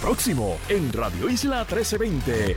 Próximo en Radio Isla 1320.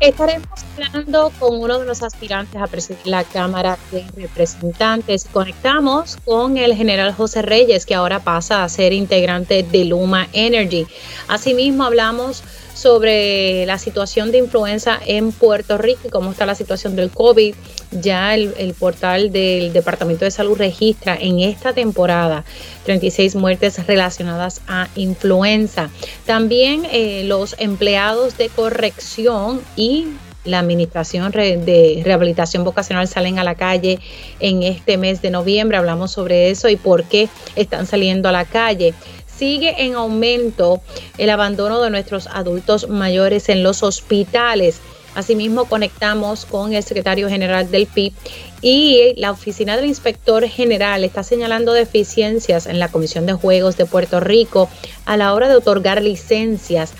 Estaremos hablando con uno de los aspirantes a presidir la Cámara de Representantes. Conectamos con el general José Reyes, que ahora pasa a ser integrante de Luma Energy. Asimismo, hablamos sobre la situación de influenza en Puerto Rico y cómo está la situación del COVID. Ya el, portal del Departamento de Salud registra en esta temporada 36 muertes relacionadas a influenza. También eh, los empleados de corrección y la Administración de Rehabilitación Vocacional salen a la calle en este mes de noviembre. Hablamos sobre eso y por qué están saliendo a la calle sigue en aumento el abandono de nuestros adultos mayores en los hospitales. Asimismo, conectamos con el secretario general del PIB y la oficina del inspector general está señalando deficiencias en la Comisión de Juegos de Puerto Rico a la hora de otorgar licencias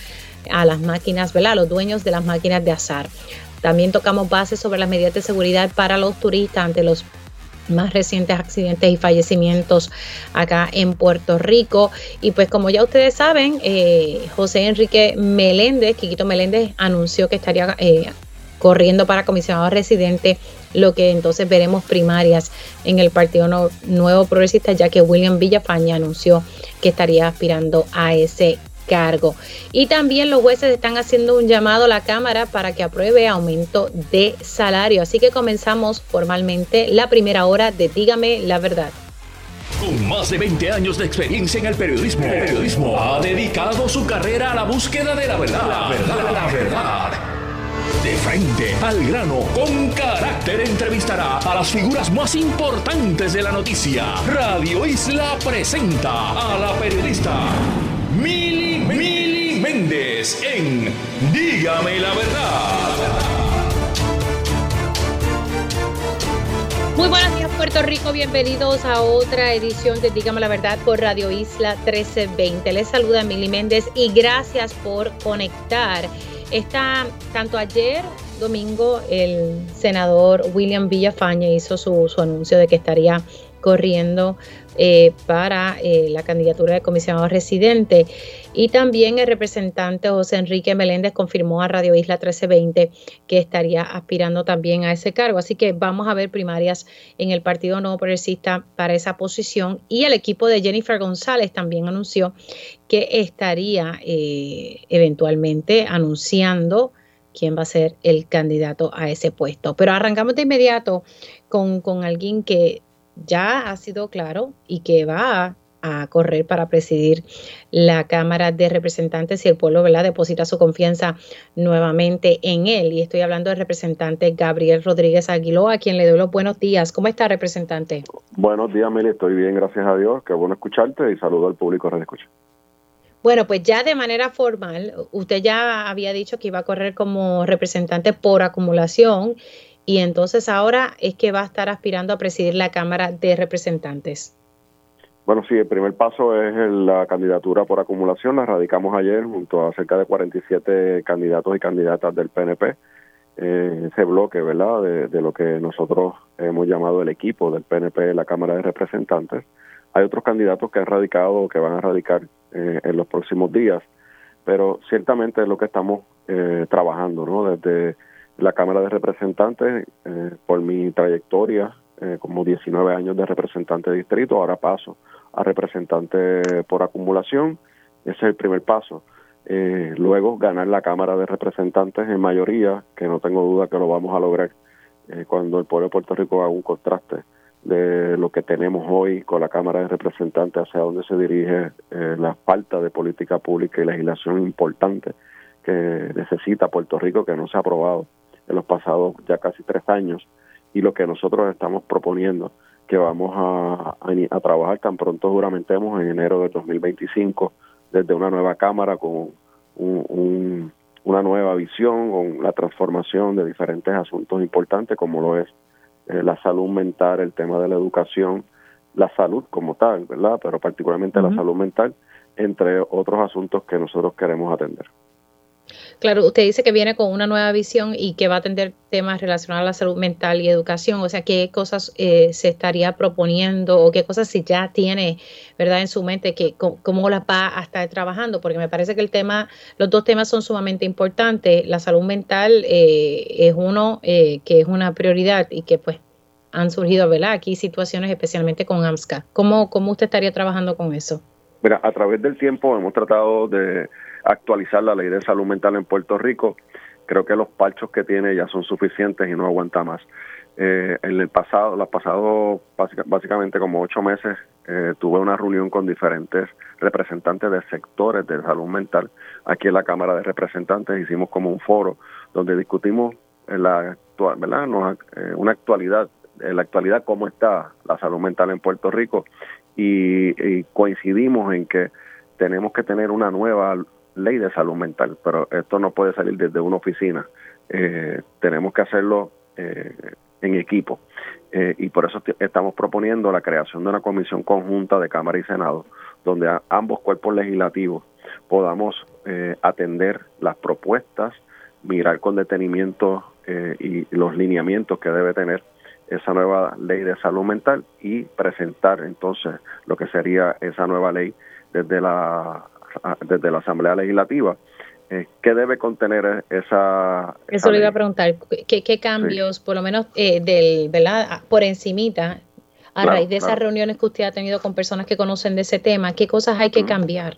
a las máquinas, ¿verdad? A los dueños de las máquinas de azar. También tocamos bases sobre las medidas de seguridad para los turistas ante los más recientes accidentes y fallecimientos acá en Puerto Rico. Y pues como ya ustedes saben, eh, José Enrique Meléndez, Quiquito Meléndez, anunció que estaría eh, corriendo para comisionado residente, lo que entonces veremos primarias en el Partido Nuevo Progresista, ya que William Villafaña anunció que estaría aspirando a ese cargo. Y también los jueces están haciendo un llamado a la Cámara para que apruebe aumento de salario. Así que comenzamos formalmente la primera hora de Dígame la verdad. Con más de 20 años de experiencia en el periodismo, periodismo ha dedicado su carrera a la búsqueda de la verdad. La verdad, la verdad. De frente al grano, con carácter entrevistará a las figuras más importantes de la noticia. Radio Isla presenta a la periodista Mili Méndez en Dígame la verdad. Muy buenos días Puerto Rico, bienvenidos a otra edición de Dígame la Verdad por Radio Isla 1320. Les saluda Mili Méndez y gracias por conectar. Está tanto ayer domingo el senador William Villafaña hizo su, su anuncio de que estaría corriendo eh, para eh, la candidatura de comisionado residente. Y también el representante José Enrique Meléndez confirmó a Radio Isla 1320 que estaría aspirando también a ese cargo. Así que vamos a ver primarias en el Partido Nuevo Progresista para esa posición. Y el equipo de Jennifer González también anunció que estaría eh, eventualmente anunciando quién va a ser el candidato a ese puesto. Pero arrancamos de inmediato con, con alguien que ya ha sido claro y que va a, correr para presidir la Cámara de Representantes si el pueblo ¿verdad? deposita su confianza nuevamente en él. Y estoy hablando del representante Gabriel Rodríguez Aguiló, a quien le doy los buenos días. ¿Cómo está, representante? Buenos días, Mili. Estoy bien, gracias a Dios. Qué bueno escucharte y saludo al público que escucha. Bueno, pues ya de manera formal, usted ya había dicho que iba a correr como representante por acumulación y entonces ahora es que va a estar aspirando a presidir la Cámara de Representantes. Bueno, sí, el primer paso es la candidatura por acumulación. La radicamos ayer junto a cerca de 47 candidatos y candidatas del PNP. Eh, ese bloque, ¿verdad?, de, lo que nosotros hemos llamado el equipo del PNP la Cámara de Representantes. Hay otros candidatos que han radicado o que van a radicar eh, en los próximos días, pero ciertamente es lo que estamos eh, trabajando, ¿no? Desde la Cámara de Representantes eh, por mi trayectoria eh, como 19 años de representante de distrito, ahora paso a representante por acumulación, ese es el primer paso. Eh, luego ganar la Cámara de Representantes en mayoría, que no tengo duda que lo vamos a lograr cuando el pueblo de Puerto Rico haga un contraste de lo que tenemos hoy con la Cámara de Representantes hacia dónde se dirige la falta de política pública y legislación importante que necesita Puerto Rico que no se ha aprobado en los pasados ya casi tres años y lo que nosotros estamos proponiendo que vamos a, a, trabajar tan pronto juramentemos en enero del 2025 desde una nueva Cámara con un, una nueva visión, con la transformación de diferentes asuntos importantes como lo es eh, la salud mental, el tema de la educación, la salud como tal, ¿verdad? Pero particularmente la salud mental, entre otros asuntos que nosotros queremos atender. Claro, usted dice que viene con una nueva visión y que va a atender temas relacionados a la salud mental y educación, o sea, qué cosas eh, se estaría proponiendo o qué cosas si ya tiene, ¿verdad?, en su mente, que cómo las va a estar trabajando, porque me parece que el tema, los dos temas son sumamente importantes. La salud mental eh, es uno eh, que es una prioridad y que pues han surgido, ¿verdad?, aquí situaciones especialmente con AMSCA. ¿Cómo, cómo usted estaría trabajando con eso? Mira, a través del tiempo hemos tratado de actualizar la ley de salud mental en Puerto Rico. Creo que los parchos que tiene ya son suficientes y no aguanta más. Eh, en el pasado, los pasados básicamente como ocho meses, eh, tuve una reunión con diferentes representantes de sectores de salud mental aquí en la Cámara de Representantes. Hicimos como un foro donde discutimos en la actual, ¿verdad? Eh, una actualidad, en la actualidad cómo está la salud mental en Puerto Rico y coincidimos en que tenemos que tener una nueva ley de salud mental, pero esto no puede salir desde una oficina. Eh, tenemos que hacerlo eh, en equipo eh, y por eso estamos proponiendo la creación de una comisión conjunta de Cámara y Senado, donde ambos cuerpos legislativos podamos atender las propuestas, mirar con detenimiento y los lineamientos que debe tener esa nueva ley de salud mental y presentar entonces lo que sería esa nueva ley desde la desde la Asamblea Legislativa. Eh, ¿Qué debe contener esa... Eso le iba a preguntar, ¿qué, cambios, por lo menos eh, del, ¿verdad? por encimita, a raíz de esas reuniones que usted ha tenido con personas que conocen de ese tema, qué cosas hay que cambiar?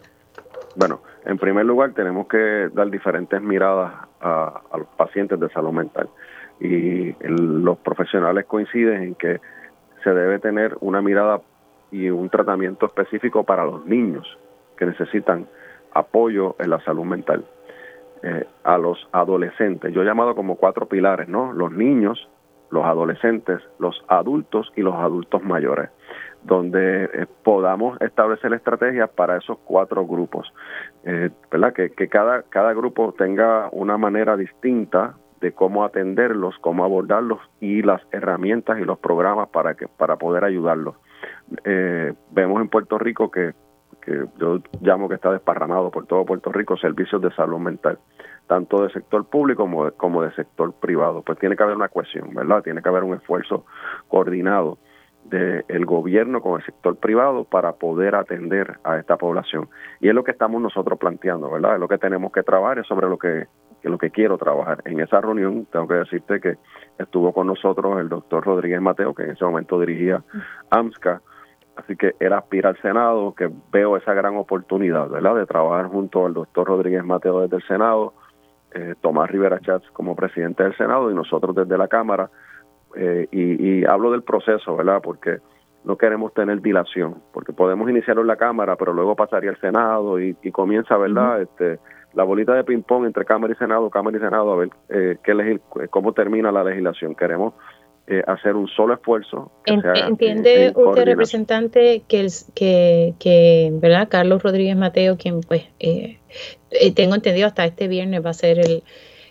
Bueno, en primer lugar tenemos que dar diferentes miradas a, los pacientes de salud mental y los profesionales coinciden en que se debe tener una mirada y un tratamiento específico para los niños que necesitan apoyo en la salud mental. Eh, a los adolescentes, yo he llamado como cuatro pilares, ¿no? Los niños, los adolescentes, los adultos y los adultos mayores, donde eh, podamos establecer estrategias para esos cuatro grupos, eh, ¿verdad? Que, cada, cada grupo tenga una manera distinta de cómo atenderlos, cómo abordarlos y las herramientas y los programas para que para poder ayudarlos. vemos en Puerto Rico que que yo llamo que está desparramado por todo Puerto Rico, servicios de salud mental, tanto de sector público como de, como de sector privado. Pues tiene que haber una cohesión, ¿verdad? Tiene que haber un esfuerzo coordinado del gobierno con el sector privado para poder atender a esta población. Y es lo que estamos nosotros planteando, ¿verdad? Es lo que tenemos que trabajar, es sobre lo que, que lo que quiero trabajar. En esa reunión, tengo que decirte que estuvo con nosotros el doctor Rodríguez Mateo, que en ese momento dirigía AMSCA, Así que era aspirar al Senado, que veo esa gran oportunidad, ¿verdad?, de trabajar junto al doctor Rodríguez Mateo desde el Senado, eh, Tomás Rivera Chats como presidente del Senado y nosotros desde la Cámara. Eh, y, hablo del proceso, ¿verdad?, porque no queremos tener dilación, porque podemos iniciarlo en la Cámara, pero luego pasaría al Senado y, comienza, ¿verdad?, este la bolita de ping-pong entre Cámara y Senado, Cámara y Senado, a ver eh, qué cómo termina la legislación. Queremos eh, hacer un solo esfuerzo. ¿Entiende usted, representante, que, el, que, que, ¿verdad? Carlos Rodríguez Mateo, quien pues eh, eh, tengo entendido hasta este viernes va a ser el,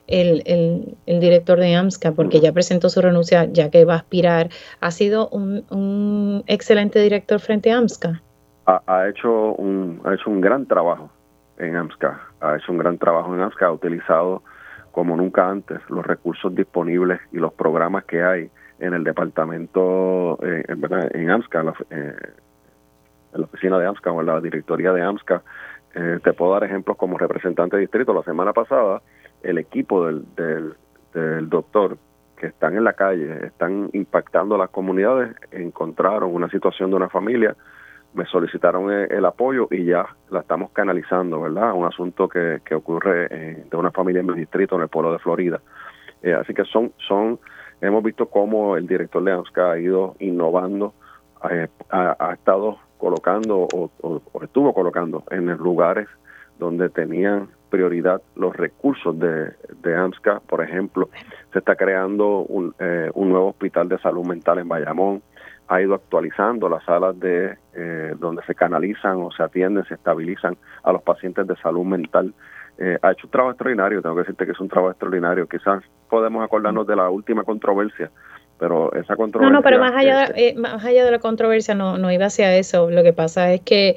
el, el, director de AMSCA, porque ya presentó su renuncia, ya que va a aspirar, ha sido un, un excelente director frente a AMSCA. Ha, ha, hecho un, ha hecho un gran trabajo en AMSCA, ha hecho un gran trabajo en AMSCA, ha utilizado como nunca antes los recursos disponibles y los programas que hay en el departamento, eh, en, AMSCA, eh, en la, oficina de AMSCA o en la directoría de AMSCA. Eh, te puedo dar ejemplos como representante de distrito. La semana pasada, el equipo del, del, doctor que están en la calle, están impactando las comunidades, encontraron una situación de una familia, me solicitaron el, apoyo y ya la estamos canalizando, ¿verdad? Un asunto que, que ocurre de una familia en mi distrito, en el pueblo de Florida. así que son, son hemos visto cómo el director de AMSCA ha ido innovando, eh, ha, estado colocando o, estuvo colocando en lugares donde tenían prioridad los recursos de, de AMSCA. Por ejemplo, se está creando un, eh, un nuevo hospital de salud mental en Bayamón, ha ido actualizando las salas de eh, donde se canalizan o se atienden, se estabilizan a los pacientes de salud mental eh, ha hecho un trabajo extraordinario, tengo que decirte que es un trabajo extraordinario. Quizás podemos acordarnos de la última controversia, pero esa controversia... No, no, pero más allá, eh, más allá de la controversia no, no iba hacia eso. Lo que pasa es que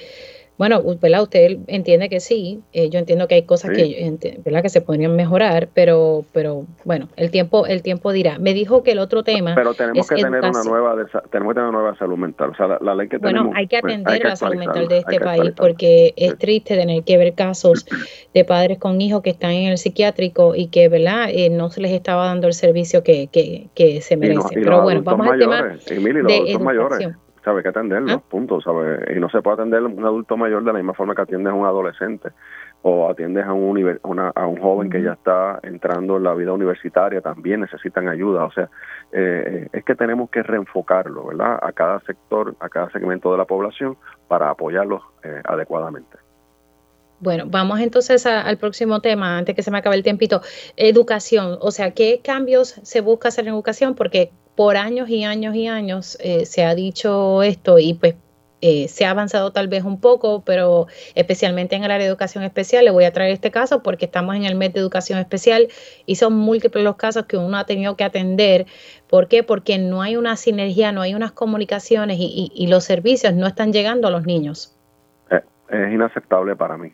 Bueno, ¿verdad? Usted entiende que sí, eh, yo entiendo que hay cosas que, ¿verdad? que se podrían mejorar, pero, pero bueno, el tiempo, el tiempo dirá. Me dijo que el otro tema. Pero tenemos que tener una nueva, tenemos que tener una nueva salud mental. O sea, la, ley que bueno, hay que pues, atender la salud mental de este país porque es triste tener que ver casos de padres con hijos que están en el psiquiátrico y que, ¿verdad? Eh, no se les estaba dando el servicio que, que, que se merece. pero bueno, vamos al tema de educación. Que atenderlo, ah. punto, ¿sabe? Y no se puede atender a un adulto mayor de la misma forma que atiendes a un adolescente o atiendes a un, a un joven que ya está entrando en la vida universitaria, también necesitan ayuda. O sea, eh, es que tenemos que reenfocarlo, ¿verdad? A cada sector, a cada segmento de la población para apoyarlos eh, adecuadamente. Bueno, vamos entonces al próximo tema, antes que se me acabe el tiempito. Educación, o sea, ¿qué cambios se busca hacer en educación? Porque por años y años y años eh, se ha dicho esto y pues eh, se ha avanzado tal vez un poco, pero especialmente en el área de educación especial, le voy a traer este caso porque estamos en el mes de educación especial y son múltiples los casos que uno ha tenido que atender. ¿Por qué? Porque no hay una sinergia, no hay unas comunicaciones y, los servicios no están llegando a los niños. Eh, es inaceptable para mí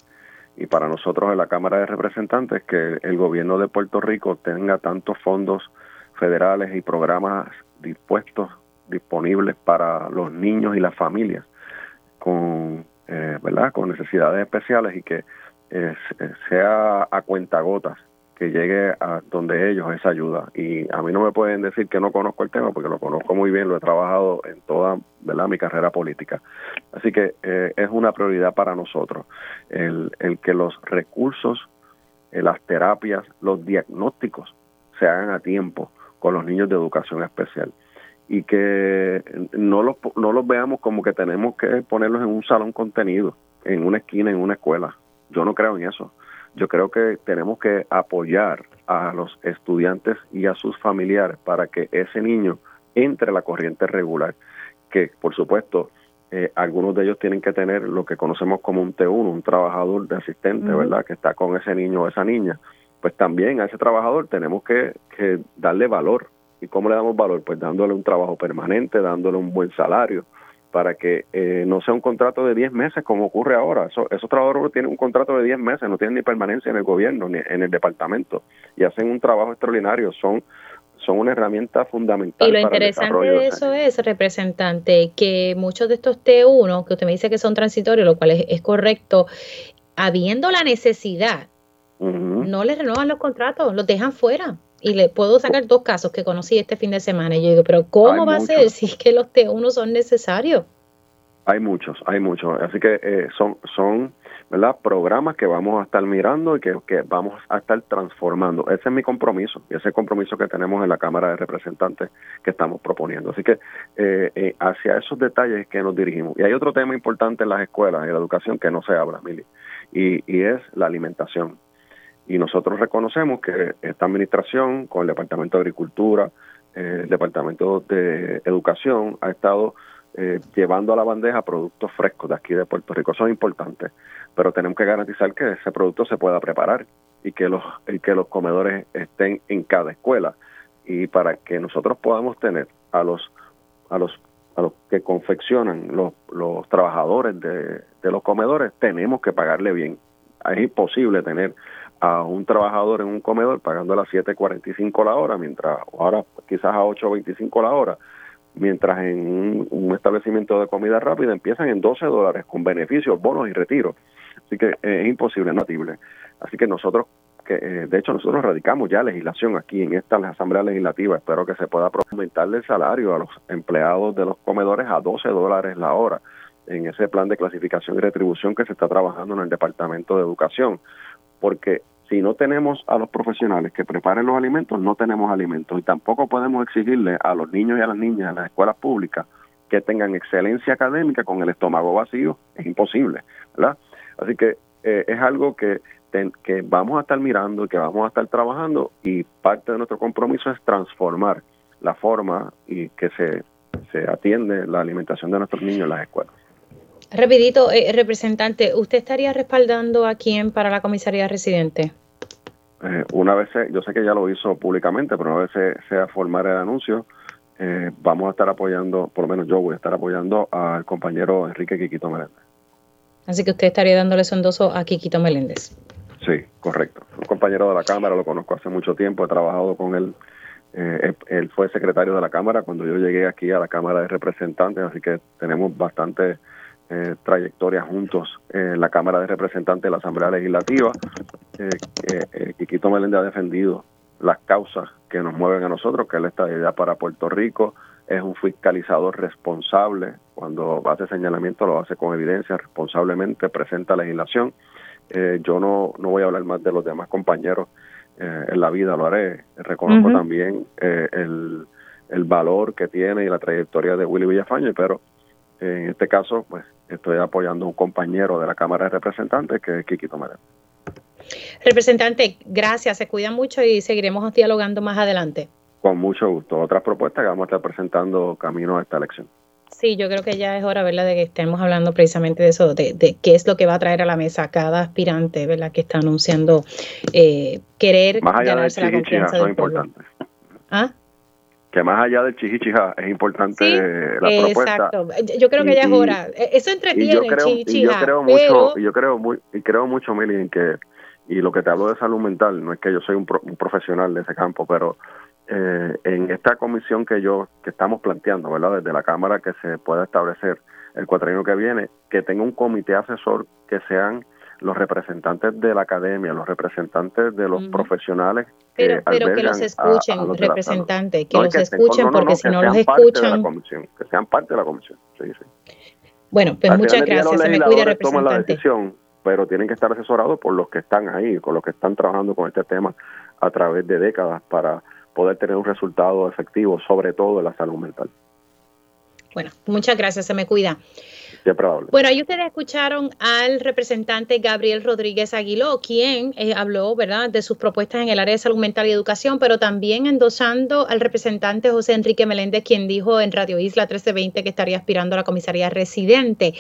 y para nosotros en la Cámara de Representantes que el gobierno de Puerto Rico tenga tantos fondos federales y programas dispuestos, disponibles para los niños y las familias con, eh, ¿verdad? con necesidades especiales y que eh, sea a cuentagotas que llegue a donde ellos esa ayuda. Y a mí no me pueden decir que no conozco el tema porque lo conozco muy bien, lo he trabajado en toda ¿verdad? mi carrera política. Así que eh, es una prioridad para nosotros el, el que los recursos, las terapias, los diagnósticos se hagan a tiempo con los niños de educación especial y que no los, no los veamos como que tenemos que ponerlos en un salón contenido, en una esquina, en una escuela. Yo no creo en eso. Yo creo que tenemos que apoyar a los estudiantes y a sus familiares para que ese niño entre a la corriente regular, que por supuesto eh, algunos de ellos tienen que tener lo que conocemos como un T1, un trabajador de asistente, ¿verdad? Que está con ese niño o esa niña pues también a ese trabajador tenemos que, darle valor. ¿Y cómo le damos valor? Pues dándole un trabajo permanente, dándole un buen salario, para que eh, no sea un contrato de 10 meses como ocurre ahora. esos trabajadores tienen un contrato de 10 meses, no tienen ni permanencia en el gobierno ni en el departamento y hacen un trabajo extraordinario. Son son una herramienta fundamental. Y lo interesante de eso es, representante, que muchos de estos T1, que usted me dice que son transitorios, lo cual es correcto, habiendo la necesidad no le renuevan los contratos, los dejan fuera. Y le puedo sacar dos casos que conocí este fin de semana. Y yo digo, pero ¿cómo va a ser si es que los T1 son necesarios? Hay muchos, hay muchos. Así que eh, son, son ¿verdad? programas que vamos a estar mirando y que, vamos a estar transformando. Ese es mi compromiso y ese es el compromiso que tenemos en la Cámara de Representantes que estamos proponiendo. Así que eh, eh, hacia esos detalles que nos dirigimos. Y hay otro tema importante en las escuelas y la educación que no se habla, Mili, y, y es la alimentación. Y nosotros reconocemos que esta administración, con el Departamento de Agricultura, eh, el Departamento de Educación, ha estado eh, llevando a la bandeja productos frescos de aquí de Puerto Rico. Eso es importante, pero tenemos que garantizar que ese producto se pueda preparar y que los, y que los comedores estén en cada escuela. Y para que nosotros podamos tener a los, a los, a los que confeccionan los, los trabajadores de, de los comedores, tenemos que pagarle bien. Es imposible tener a un trabajador en un comedor pagando a 7.45 la hora, mientras ahora quizás a 8.25 la hora, mientras en un, establecimiento de comida rápida empiezan en 12 dólares con beneficios, bonos y retiros. Así que eh, es imposible, no Así que nosotros, que eh, de hecho nosotros radicamos ya legislación aquí en esta Asamblea Legislativa, espero que se pueda aumentarle el salario a los empleados de los comedores a 12 dólares la hora en ese plan de clasificación y retribución que se está trabajando en el Departamento de Educación porque si no tenemos a los profesionales que preparen los alimentos, no tenemos alimentos y tampoco podemos exigirle a los niños y a las niñas en las escuelas públicas que tengan excelencia académica con el estómago vacío, es imposible, ¿verdad? Así que eh, es algo que, que vamos a estar mirando y que vamos a estar trabajando y parte de nuestro compromiso es transformar la forma y que se, se atiende la alimentación de nuestros niños en las escuelas. Rapidito, eh, representante, ¿usted estaría respaldando a quién para la comisaría residente? Eh, una vez, yo sé que ya lo hizo públicamente, pero una vez se, sea formar el anuncio, eh, vamos a estar apoyando, por lo menos yo voy a estar apoyando al compañero Enrique Quiquito Meléndez. Así que usted estaría dándole su endoso a Quiquito Meléndez. Sí, correcto. Un compañero de la Cámara, lo conozco hace mucho tiempo, he trabajado con él. Eh, él fue secretario de la Cámara cuando yo llegué aquí a la Cámara de Representantes, así que tenemos bastante eh, trayectoria juntos en la Cámara de Representantes de la Asamblea Legislativa. Eh, eh, Quiquito Meléndez ha defendido las causas que nos mueven a nosotros, que es la estabilidad para Puerto Rico, es un fiscalizador responsable, cuando hace señalamiento lo hace con evidencia, responsablemente presenta legislación. Eh, yo no, no voy a hablar más de los demás compañeros eh, en la vida, lo haré. Reconozco también eh, el, el valor que tiene y la trayectoria de Willy Villafañe, pero en este caso, pues estoy apoyando a un compañero de la Cámara de Representantes que es Kiki Tomaré. Representante, gracias, se cuidan mucho y seguiremos dialogando más adelante. Con mucho gusto. Otras propuestas que vamos a estar presentando camino a esta elección. Sí, yo creo que ya es hora, ¿verdad?, de que estemos hablando precisamente de eso, de, qué es lo que va a traer a la mesa cada aspirante, ¿verdad?, que está anunciando eh, querer más allá ganarse la confianza del importante. ¿Ah? Que más allá del chichichija es importante la propuesta. Exacto. Yo creo que ya es hora. E, eso entretiene, y yo creo, y yo creo mucho, y yo creo muy, y creo mucho, Mili, en que y lo que te hablo de salud mental, no es que yo soy un, profesional de ese campo, pero eh, en esta comisión que yo que estamos planteando, ¿verdad? Desde la Cámara que se pueda establecer el cuatrienio que viene, que tenga un comité asesor que sean los representantes de la academia, los representantes de los profesionales. Pero, pero que los escuchen, representantes, que los escuchen, porque si no los escuchan. que sean parte de la comisión. Sí, sí. Bueno, pues muchas gracias. Se me cuida, representante. la decisión pero tienen que estar asesorados por los que están ahí, con los que están trabajando con este tema a través de décadas para poder tener un resultado efectivo, sobre todo en la salud mental. Bueno, muchas gracias, se me cuida. Bueno, ahí ustedes escucharon al representante Gabriel Rodríguez Aguiló, quien eh, habló, ¿verdad?, de sus propuestas en el área de salud mental y educación, pero también endosando al representante José Enrique Meléndez, quien dijo en Radio Isla 1320 que estaría aspirando a la comisaría residente.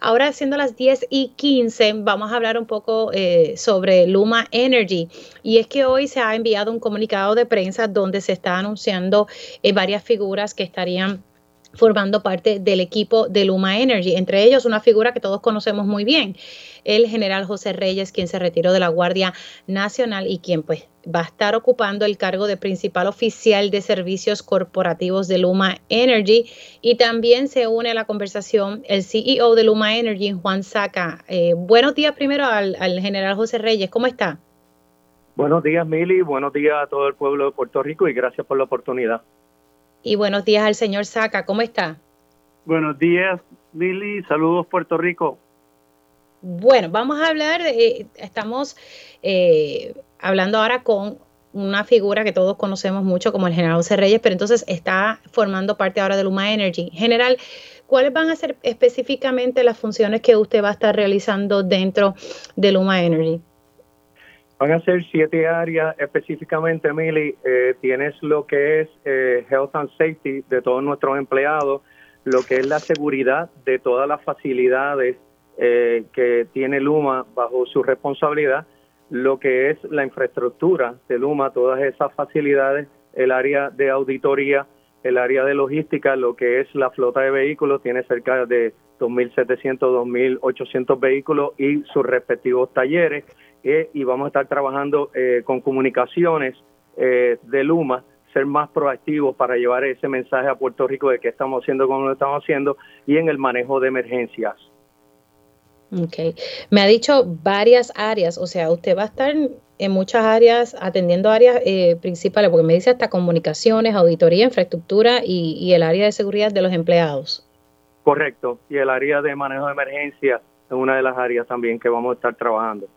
Ahora, siendo las 10 y 15, vamos a hablar un poco eh, sobre Luma Energy. Y es que hoy se ha enviado un comunicado de prensa donde se está anunciando eh, varias figuras que estarían formando parte del equipo de Luma Energy, entre ellos una figura que todos conocemos muy bien, el general José Reyes, quien se retiró de la Guardia Nacional y quien pues va a estar ocupando el cargo de principal oficial de servicios corporativos de Luma Energy y también se une a la conversación el CEO de Luma Energy, Juan Saca. Eh, buenos días primero al, al general José Reyes, ¿cómo está? Buenos días, Mili, buenos días a todo el pueblo de Puerto Rico y gracias por la oportunidad y buenos días al señor Saca. ¿Cómo está? Buenos días, Billy. Saludos, Puerto Rico. Bueno, vamos a hablar, eh, estamos eh, hablando ahora con una figura que todos conocemos mucho como el general José Reyes, pero entonces está formando parte ahora de Luma Energy. General, ¿cuáles van a ser específicamente las funciones que usted va a estar realizando dentro de Luma Energy? Van a ser siete áreas específicamente, Mili. Eh, tienes lo que es eh, Health and Safety de todos nuestros empleados, lo que es la seguridad de todas las facilidades eh, que tiene Luma bajo su responsabilidad, lo que es la infraestructura de Luma, todas esas facilidades, el área de auditoría, el área de logística, lo que es la flota de vehículos, tiene cerca de 2.700, 2.800 vehículos y sus respectivos talleres eh, y vamos a estar trabajando eh, con comunicaciones eh, de Luma, ser más proactivos para llevar ese mensaje a Puerto Rico de qué estamos haciendo, cómo lo estamos haciendo y en el manejo de emergencias. Ok, me ha dicho varias áreas, o sea, usted va a estar en muchas áreas, atendiendo áreas principales, porque me dice hasta comunicaciones, auditoría, infraestructura y, y el área de seguridad de los empleados. Correcto, y el área de manejo de emergencias es una de las áreas también que vamos a estar trabajando.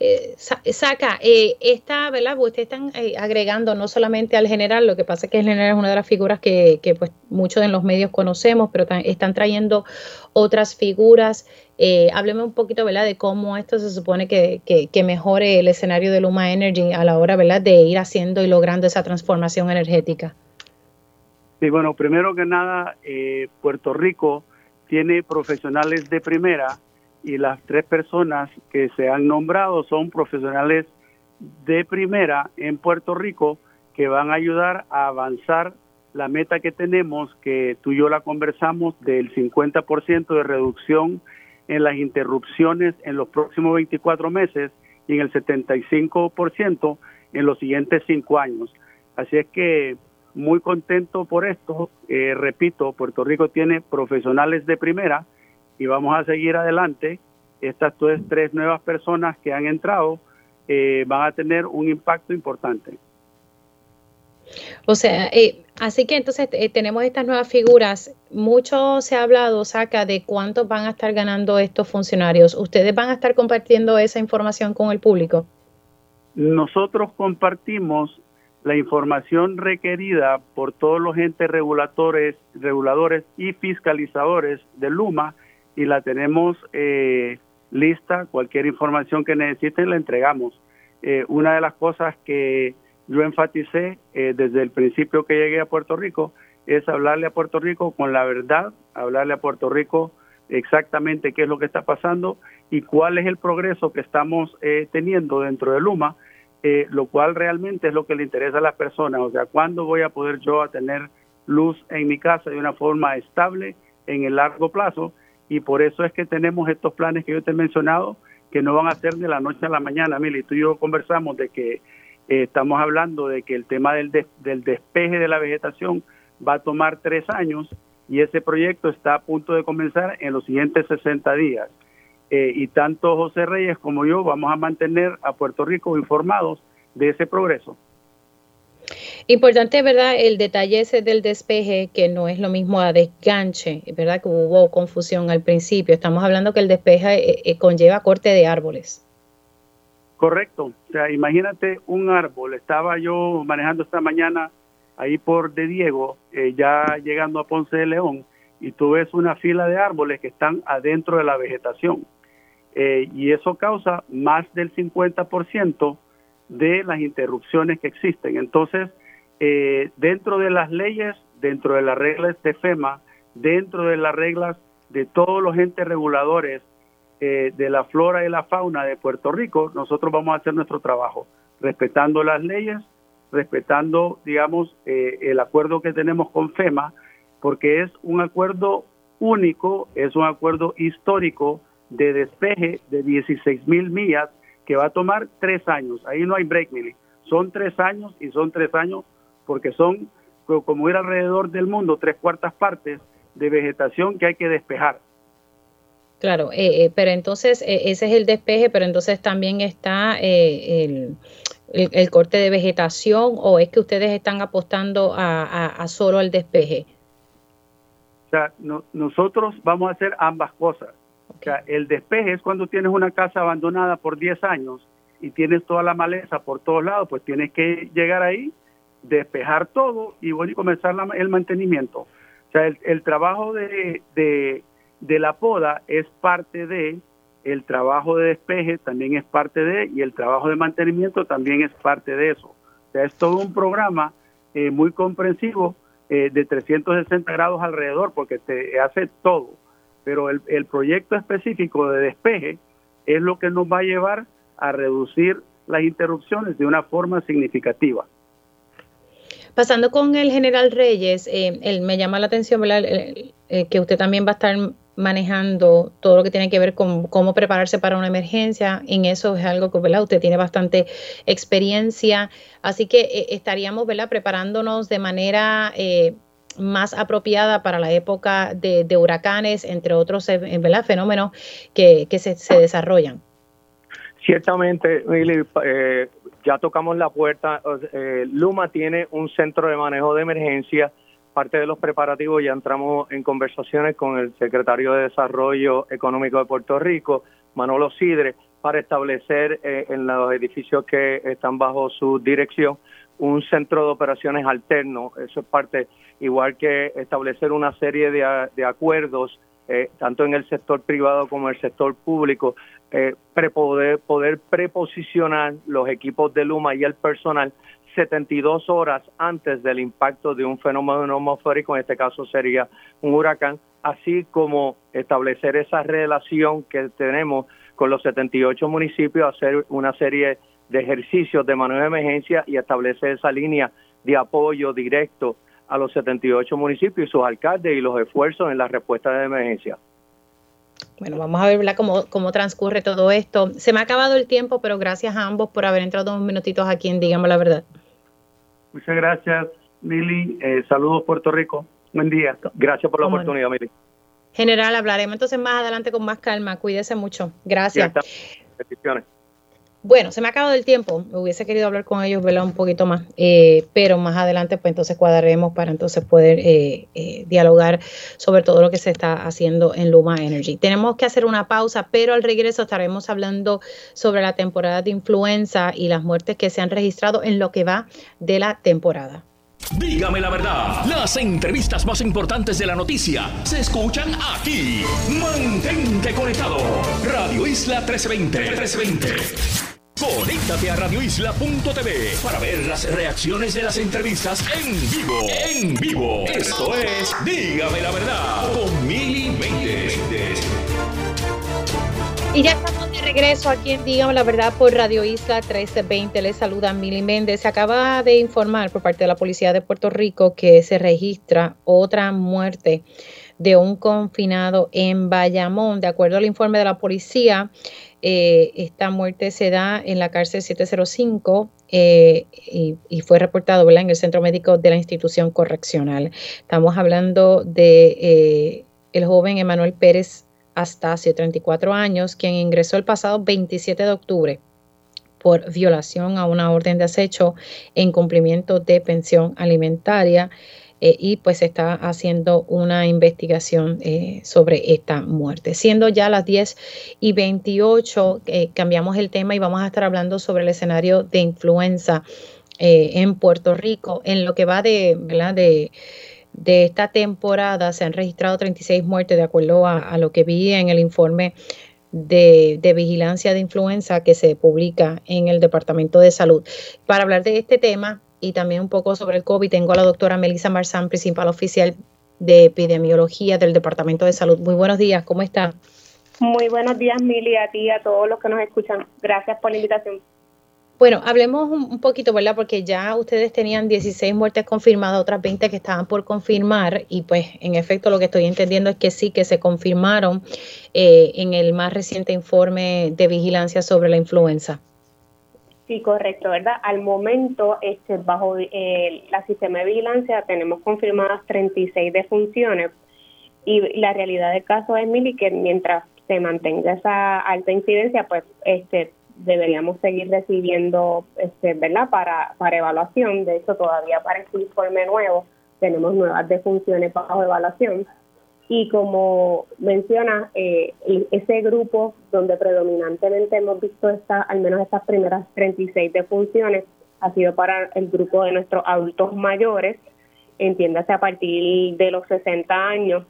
Eh, saca, eh, esta, ¿verdad? Ustedes están eh, agregando no solamente al general, lo que pasa es que el general es una de las figuras que, que pues muchos de los medios conocemos, pero están trayendo otras figuras. Eh, hábleme un poquito, ¿verdad? De cómo esto se supone que, que, mejore el escenario de Luma Energy a la hora, ¿verdad? De ir haciendo y logrando esa transformación energética. Sí, bueno, primero que nada, Puerto Rico tiene profesionales de primera y las tres personas que se han nombrado son profesionales de primera en Puerto Rico que van a ayudar a avanzar la meta que tenemos, que tú y yo la conversamos, del 50% de reducción en las interrupciones en los próximos 24 meses y en el 75% en los siguientes cinco años. Así es que muy contento por esto. Eh, repito, Puerto Rico tiene profesionales de primera y vamos a seguir adelante. Estas tres nuevas personas que han entrado eh, van a tener un impacto importante. O sea, eh, así que entonces eh, tenemos estas nuevas figuras. Mucho se ha hablado, Saca, de cuánto van a estar ganando estos funcionarios. ¿Ustedes van a estar compartiendo esa información con el público? Nosotros compartimos la información requerida por todos los entes reguladores, reguladores y fiscalizadores de Luma y la tenemos eh, lista. Cualquier información que necesiten la entregamos. una de las cosas que yo enfaticé eh, desde el principio que llegué a Puerto Rico es hablarle a Puerto Rico con la verdad, hablarle a Puerto Rico exactamente qué es lo que está pasando y cuál es el progreso que estamos eh, teniendo dentro de Luma, eh, lo cual realmente es lo que le interesa a las personas, o sea, cuándo voy a poder yo a tener luz en mi casa de una forma estable en el largo plazo y por eso es que tenemos estos planes que yo te he mencionado que no van a ser de la noche a la mañana, Mili, tú y yo conversamos de que eh, estamos hablando de que el tema del, del despeje de la vegetación va a tomar tres años y ese proyecto está a punto de comenzar en los siguientes 60 días. Eh, y tanto José Reyes como yo vamos a mantener a Puerto Rico informados de ese progreso. Importante, ¿verdad? El detalle ese del despeje, que no es lo mismo a desganche, ¿verdad? Que hubo confusión al principio. Estamos hablando que el despeje eh, conlleva corte de árboles. Correcto. O sea, imagínate un árbol. Estaba yo manejando esta mañana ahí por De Diego, eh, ya llegando a Ponce de León, y tú ves una fila de árboles que están adentro de la vegetación. Eh, y eso causa más del 50% de las interrupciones que existen. Entonces, eh, dentro de las leyes, dentro de las reglas de FEMA, dentro de las reglas de todos los entes reguladores eh, de la flora y la fauna de Puerto Rico, nosotros vamos a hacer nuestro trabajo, respetando las leyes, respetando, digamos, eh, el acuerdo que tenemos con FEMA, porque es un acuerdo único, es un acuerdo histórico de despeje de 16 mil millas que va a tomar tres años. Ahí no hay break, Milly. Son tres años y son tres años porque son, como ir alrededor del mundo, tres cuartas partes de vegetación que hay que despejar. Claro, eh, eh, pero entonces eh, ese es el despeje, pero entonces también está el, corte de vegetación o es que ustedes están apostando a, solo al despeje. O sea, nosotros vamos a hacer ambas cosas. O sea, el despeje es cuando tienes una casa abandonada por 10 años y tienes toda la maleza por todos lados, pues tienes que llegar ahí, despejar todo y bueno, y comenzar el mantenimiento. O sea, el, trabajo de de la poda es parte de, el trabajo de despeje también es parte de, y el trabajo de mantenimiento también es parte de eso. O sea, es todo un programa eh, muy comprensivo eh, de 360 grados alrededor, porque te hace todo. Pero el, el proyecto específico de despeje es lo que nos va a llevar a reducir las interrupciones de una forma significativa. Pasando con el general Reyes, eh, él me llama la atención que usted también va a estar manejando todo lo que tiene que ver con cómo prepararse para una emergencia. En eso es algo que usted tiene bastante experiencia. Así que eh, estaríamos preparándonos de manera eh, más apropiada para la época de, huracanes, entre otros eh, ¿verdad? fenómenos que, se, desarrollan. Ciertamente, ya tocamos la puerta. Luma tiene un centro de manejo de emergencia parte de los preparativos ya entramos en conversaciones con el secretario de Desarrollo Económico de Puerto Rico, Manolo Sidre, para establecer eh, en los edificios que están bajo su dirección un centro de operaciones alterno. Eso es parte, igual que establecer una serie de, acuerdos, eh, tanto en el sector privado como en el sector público, eh, poder, poder preposicionar los equipos de Luma y el personal 72 horas antes del impacto de un fenómeno atmosférico, en este caso sería un huracán, así como establecer esa relación que tenemos con los 78 municipios, hacer una serie de ejercicios de manejo de emergencia y establecer esa línea de apoyo directo a los 78 municipios y sus alcaldes y los esfuerzos en la respuesta de emergencia. bueno, vamos a ver cómo, cómo transcurre todo esto. Se me ha acabado el tiempo, pero gracias a ambos por haber entrado unos minutitos aquí en Dígame la Verdad. Muchas gracias, Mili. Eh, saludos, Puerto Rico. Buen día. Gracias por la oportunidad, Mili. General, hablaremos entonces más adelante con más calma. Cuídese mucho. Gracias. Bendiciones. Bueno, se me ha acabado el tiempo. Hubiese querido hablar con ellos, verla un poquito más, eh, pero más adelante, pues entonces cuadraremos para entonces poder eh, eh, dialogar sobre todo lo que se está haciendo en Luma Energy. Tenemos que hacer una pausa, pero al regreso estaremos hablando sobre la temporada de influenza y las muertes que se han registrado en lo que va de la temporada. Dígame la verdad, las entrevistas más importantes de la noticia se escuchan aquí. Mantente conectado. Radio Isla 1320. 1320. Conéctate a radioisla.tv para ver las reacciones de las entrevistas en vivo. En vivo. Esto es Dígame la verdad con Mili Y ya estamos de regreso aquí en Dígame la verdad por Radio Isla 1320. Les saluda Mili Méndez. Se acaba de informar por parte de la Policía de Puerto Rico que se registra otra muerte de un confinado en Bayamón. De acuerdo al informe de la policía, eh, esta muerte se da en la cárcel 705 eh, y, fue reportado en el centro médico de la institución correccional. Estamos hablando de eh, el joven Emanuel Pérez Astacio, 34 años, quien ingresó el pasado 27 de octubre por violación a una orden de acecho en cumplimiento de pensión alimentaria. Eh, y pues se está haciendo una investigación eh, sobre esta muerte. Siendo ya las 10 y 28, eh, cambiamos el tema y vamos a estar hablando sobre el escenario de influenza en Puerto Rico. En lo que va de, de esta temporada se han registrado 36 muertes de acuerdo a, lo que vi en el informe de, vigilancia de influenza que se publica en el Departamento de Salud. Para hablar de este tema, y también un poco sobre el COVID. Tengo a la doctora Melissa Marzán, principal oficial de epidemiología del Departamento de Salud. Muy buenos días, ¿cómo está? Muy buenos días, Mili, a ti y a todos los que nos escuchan. Gracias por la invitación. Bueno, hablemos un, poquito, ¿verdad? Porque ya ustedes tenían 16 muertes confirmadas, otras 20 que estaban por confirmar y pues en efecto lo que estoy entendiendo es que sí, que se confirmaron eh, en el más reciente informe de vigilancia sobre la influenza. Sí, correcto, ¿verdad? Al momento, este, bajo eh, la sistema de vigilancia, tenemos confirmadas 36 defunciones y la realidad del caso es, Mili, que mientras se mantenga esa alta incidencia, pues este deberíamos seguir recibiendo, este, ¿verdad? Para, para evaluación. De hecho, todavía para este informe nuevo tenemos nuevas defunciones bajo evaluación y como menciona, eh, ese grupo donde predominantemente hemos visto esta, al menos estas primeras 36 defunciones ha sido para el grupo de nuestros adultos mayores, entiéndase a partir de los 60 años.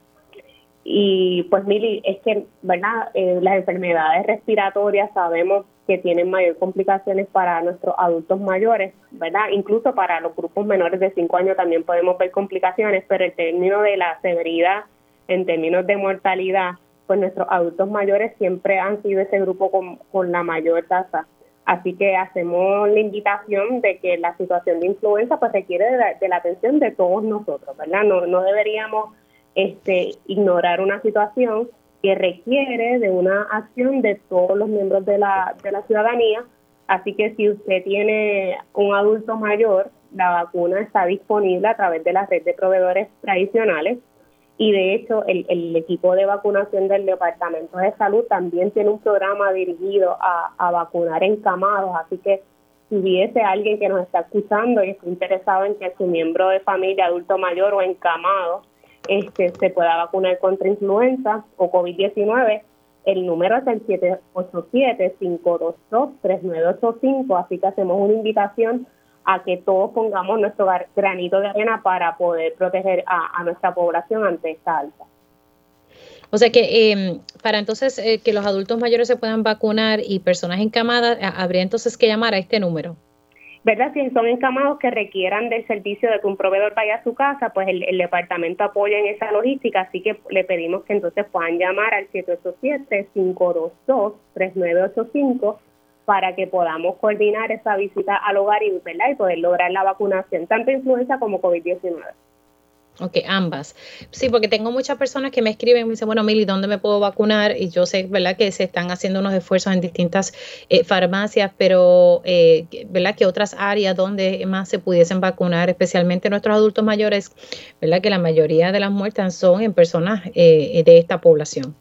Y pues Mili, es que, ¿verdad? Eh, las enfermedades respiratorias sabemos que tienen mayor complicaciones para nuestros adultos mayores, ¿verdad? Incluso para los grupos menores de 5 años también podemos ver complicaciones, pero el término de la severidad en términos de mortalidad, pues nuestros adultos mayores siempre han sido ese grupo con, la mayor tasa. Así que hacemos la invitación de que la situación de influenza pues requiere de la, atención de todos nosotros, ¿verdad? No, no deberíamos este, ignorar una situación que requiere de una acción de todos los miembros de la, de la ciudadanía. Así que si usted tiene un adulto mayor, la vacuna está disponible a través de la red de proveedores tradicionales y de hecho el, equipo de vacunación del Departamento de Salud también tiene un programa dirigido a, vacunar encamados, así que si hubiese alguien que nos está escuchando y está interesado en que su miembro de familia, adulto mayor o encamado, este, se pueda vacunar contra influenza o COVID-19, el número es el 787-522-3985, así que hacemos una invitación a que todos pongamos nuestro granito de arena para poder proteger a, nuestra población ante esta alta. O sea que em, para entonces eh, que los adultos mayores se puedan vacunar y personas encamadas, habría entonces que llamar a este número. ¿Verdad? Si son encamados que requieran del servicio de que un proveedor vaya a su casa, pues el, el departamento apoya en esa logística, así que le pedimos que entonces puedan llamar al 787-522-3985 para que podamos coordinar esa visita al hogar y, ¿verdad? y poder lograr la vacunación, tanto influenza como COVID-19. Ok, ambas. Sí, porque tengo muchas personas que me escriben y me dicen, bueno, Mili, ¿dónde me puedo vacunar? Y yo sé, ¿verdad?, que se están haciendo unos esfuerzos en distintas eh, farmacias, pero, eh, ¿verdad?, que otras áreas donde más se pudiesen vacunar, especialmente nuestros adultos mayores, ¿verdad?, que la mayoría de las muertes son en personas eh, de esta población.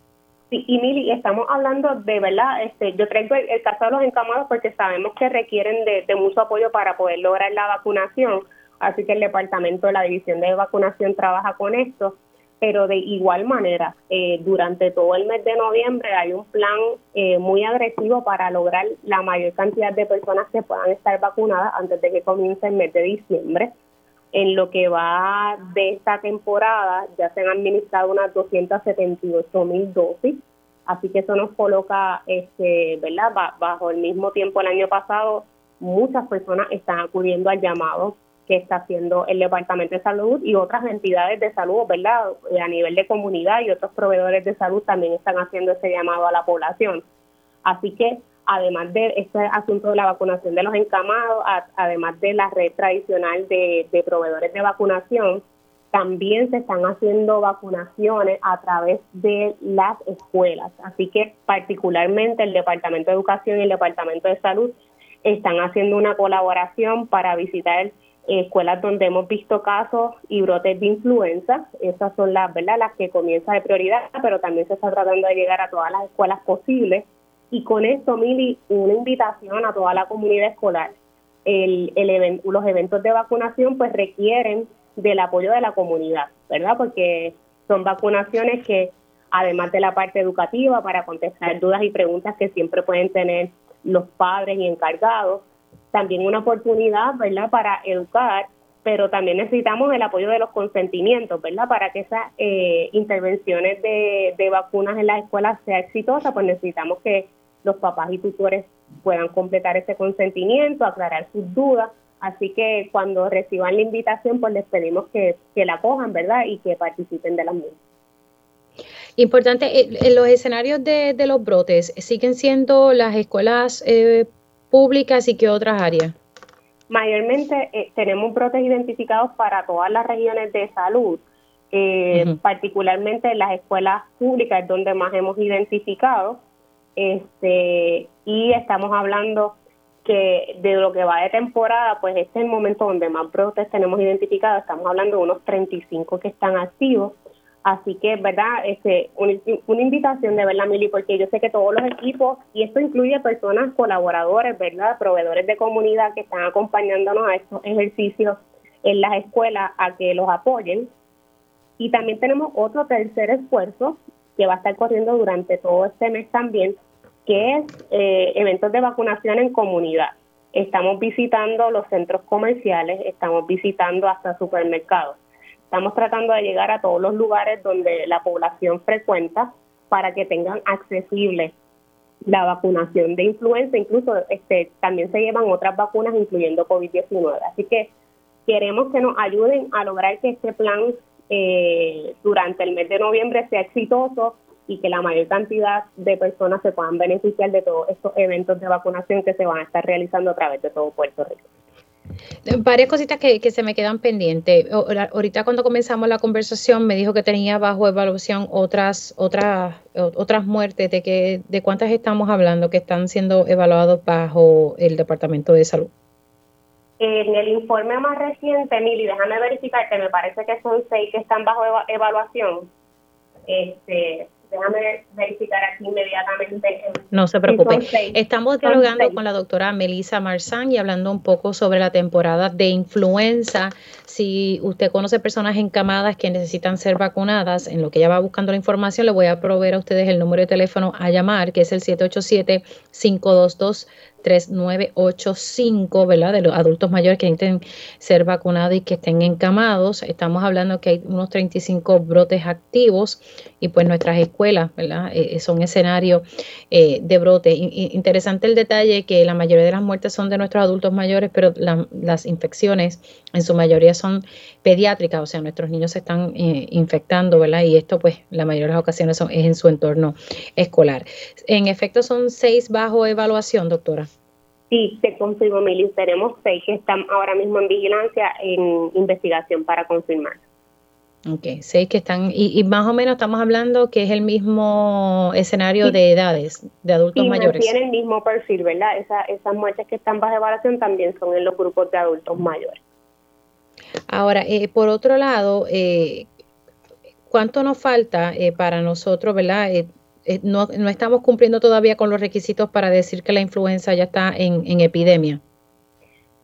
Sí, y Mili, estamos hablando de verdad, este, yo traigo el, el, caso de los encamados porque sabemos que requieren de, de mucho apoyo para poder lograr la vacunación. Así que el departamento de la División de Vacunación trabaja con esto, pero de igual manera, eh, durante todo el mes de noviembre hay un plan eh, muy agresivo para lograr la mayor cantidad de personas que puedan estar vacunadas antes de que comience el mes de diciembre. En lo que va de esta temporada, ya se han administrado unas 278 mil dosis, así que eso nos coloca, este, ¿verdad? Bajo el mismo tiempo el año pasado, muchas personas están acudiendo al llamado que está haciendo el Departamento de Salud y otras entidades de salud, ¿verdad? Eh, a nivel de comunidad y otros proveedores de salud también están haciendo ese llamado a la población. Así que además de este asunto de la vacunación de los encamados, además de la red tradicional de, de proveedores de vacunación, también se están haciendo vacunaciones a través de las escuelas. Así que particularmente el Departamento de Educación y el Departamento de Salud están haciendo una colaboración para visitar escuelas donde hemos visto casos y brotes de influenza. Esas son las, ¿verdad? las que comienzan de prioridad, pero también se está tratando de llegar a todas las escuelas posibles. Y con esto, Mili, una invitación a toda la comunidad escolar. El, el los eventos de vacunación pues requieren del apoyo de la comunidad, ¿verdad? Porque son vacunaciones que, además de la parte educativa, para contestar dudas y preguntas que siempre pueden tener los padres y encargados, también una oportunidad, ¿verdad?, para educar, pero también necesitamos el apoyo de los consentimientos, ¿verdad?, para que esas eh, intervenciones de, de vacunas en las escuelas sea exitosa, pues necesitamos que los papás y tutores puedan completar ese consentimiento, aclarar sus dudas. Así que cuando reciban la invitación, pues les pedimos que, que la cojan, ¿verdad? Y que participen de las mismas. Importante, eh, en los escenarios de, de, los brotes, ¿siguen siendo las escuelas eh, públicas y qué otras áreas? Mayormente eh, tenemos brotes identificados para todas las regiones de salud, eh, particularmente las escuelas públicas, donde más hemos identificado, este, y estamos hablando que de lo que va de temporada, pues este es el momento donde más brotes tenemos identificados, estamos hablando de unos 35 que están activos, Así que, ¿verdad? Este, una, invitación de verdad, Mili, porque yo sé que todos los equipos, y esto incluye personas, colaboradores, ¿verdad? Proveedores de comunidad que están acompañándonos a estos ejercicios en las escuelas a que los apoyen. Y también tenemos otro tercer esfuerzo que va a estar corriendo durante todo este mes también, que es eh, eventos de vacunación en comunidad. Estamos visitando los centros comerciales, estamos visitando hasta supermercados Estamos tratando de llegar a todos los lugares donde la población frecuenta para que tengan accesible la vacunación de influenza, incluso este, también se llevan otras vacunas incluyendo COVID-19. Así que queremos que nos ayuden a lograr que este plan eh, durante el mes de noviembre sea exitoso y que la mayor cantidad de personas se puedan beneficiar de todos estos eventos de vacunación que se van a estar realizando a través de todo Puerto Rico. Varias cositas que, que, se me quedan pendientes. Ahorita cuando comenzamos la conversación me dijo que tenía bajo evaluación otras otras otras muertes. ¿De que de cuántas estamos hablando que están siendo evaluados bajo el Departamento de Salud? En el informe más reciente, Mili, déjame verificar que me parece que son seis que están bajo evaluación. Este, déjame verificar aquí inmediatamente. No se preocupe. Estamos dialogando con la doctora Melissa Marzán y hablando un poco sobre la temporada de influenza. Si usted conoce personas encamadas que necesitan ser vacunadas, en lo que ella va buscando la información, le voy a proveer a ustedes el número de teléfono a llamar, que es el 787 522 3985, ¿verdad? De los adultos mayores que necesiten ser vacunados y que estén encamados. Estamos hablando que hay unos 35 brotes activos y pues nuestras escuelas, ¿verdad? Eh, son escenarios eh, de brote. interesante el detalle que la mayoría de las muertes son de nuestros adultos mayores, pero las infecciones en su mayoría son pediátricas, o sea, nuestros niños se están eh, infectando, ¿verdad? Y esto pues la mayoría de las ocasiones son, es en su entorno escolar. En efecto, son seis bajo evaluación, doctora. Sí, te confirmo, Mili. Tenemos seis que están ahora mismo en vigilancia, en investigación para confirmar. Ok, seis que están, y, más o menos estamos hablando que es el mismo escenario de edades, de adultos mayores. Tiene el mismo perfil, ¿verdad? esas muertes que están bajo evaluación también son en los grupos de adultos mayores. Ahora, eh, por otro lado, eh, ¿cuánto nos falta eh, para nosotros, verdad? no, no, estamos cumpliendo todavía con los requisitos para decir que la influenza ya está en, epidemia.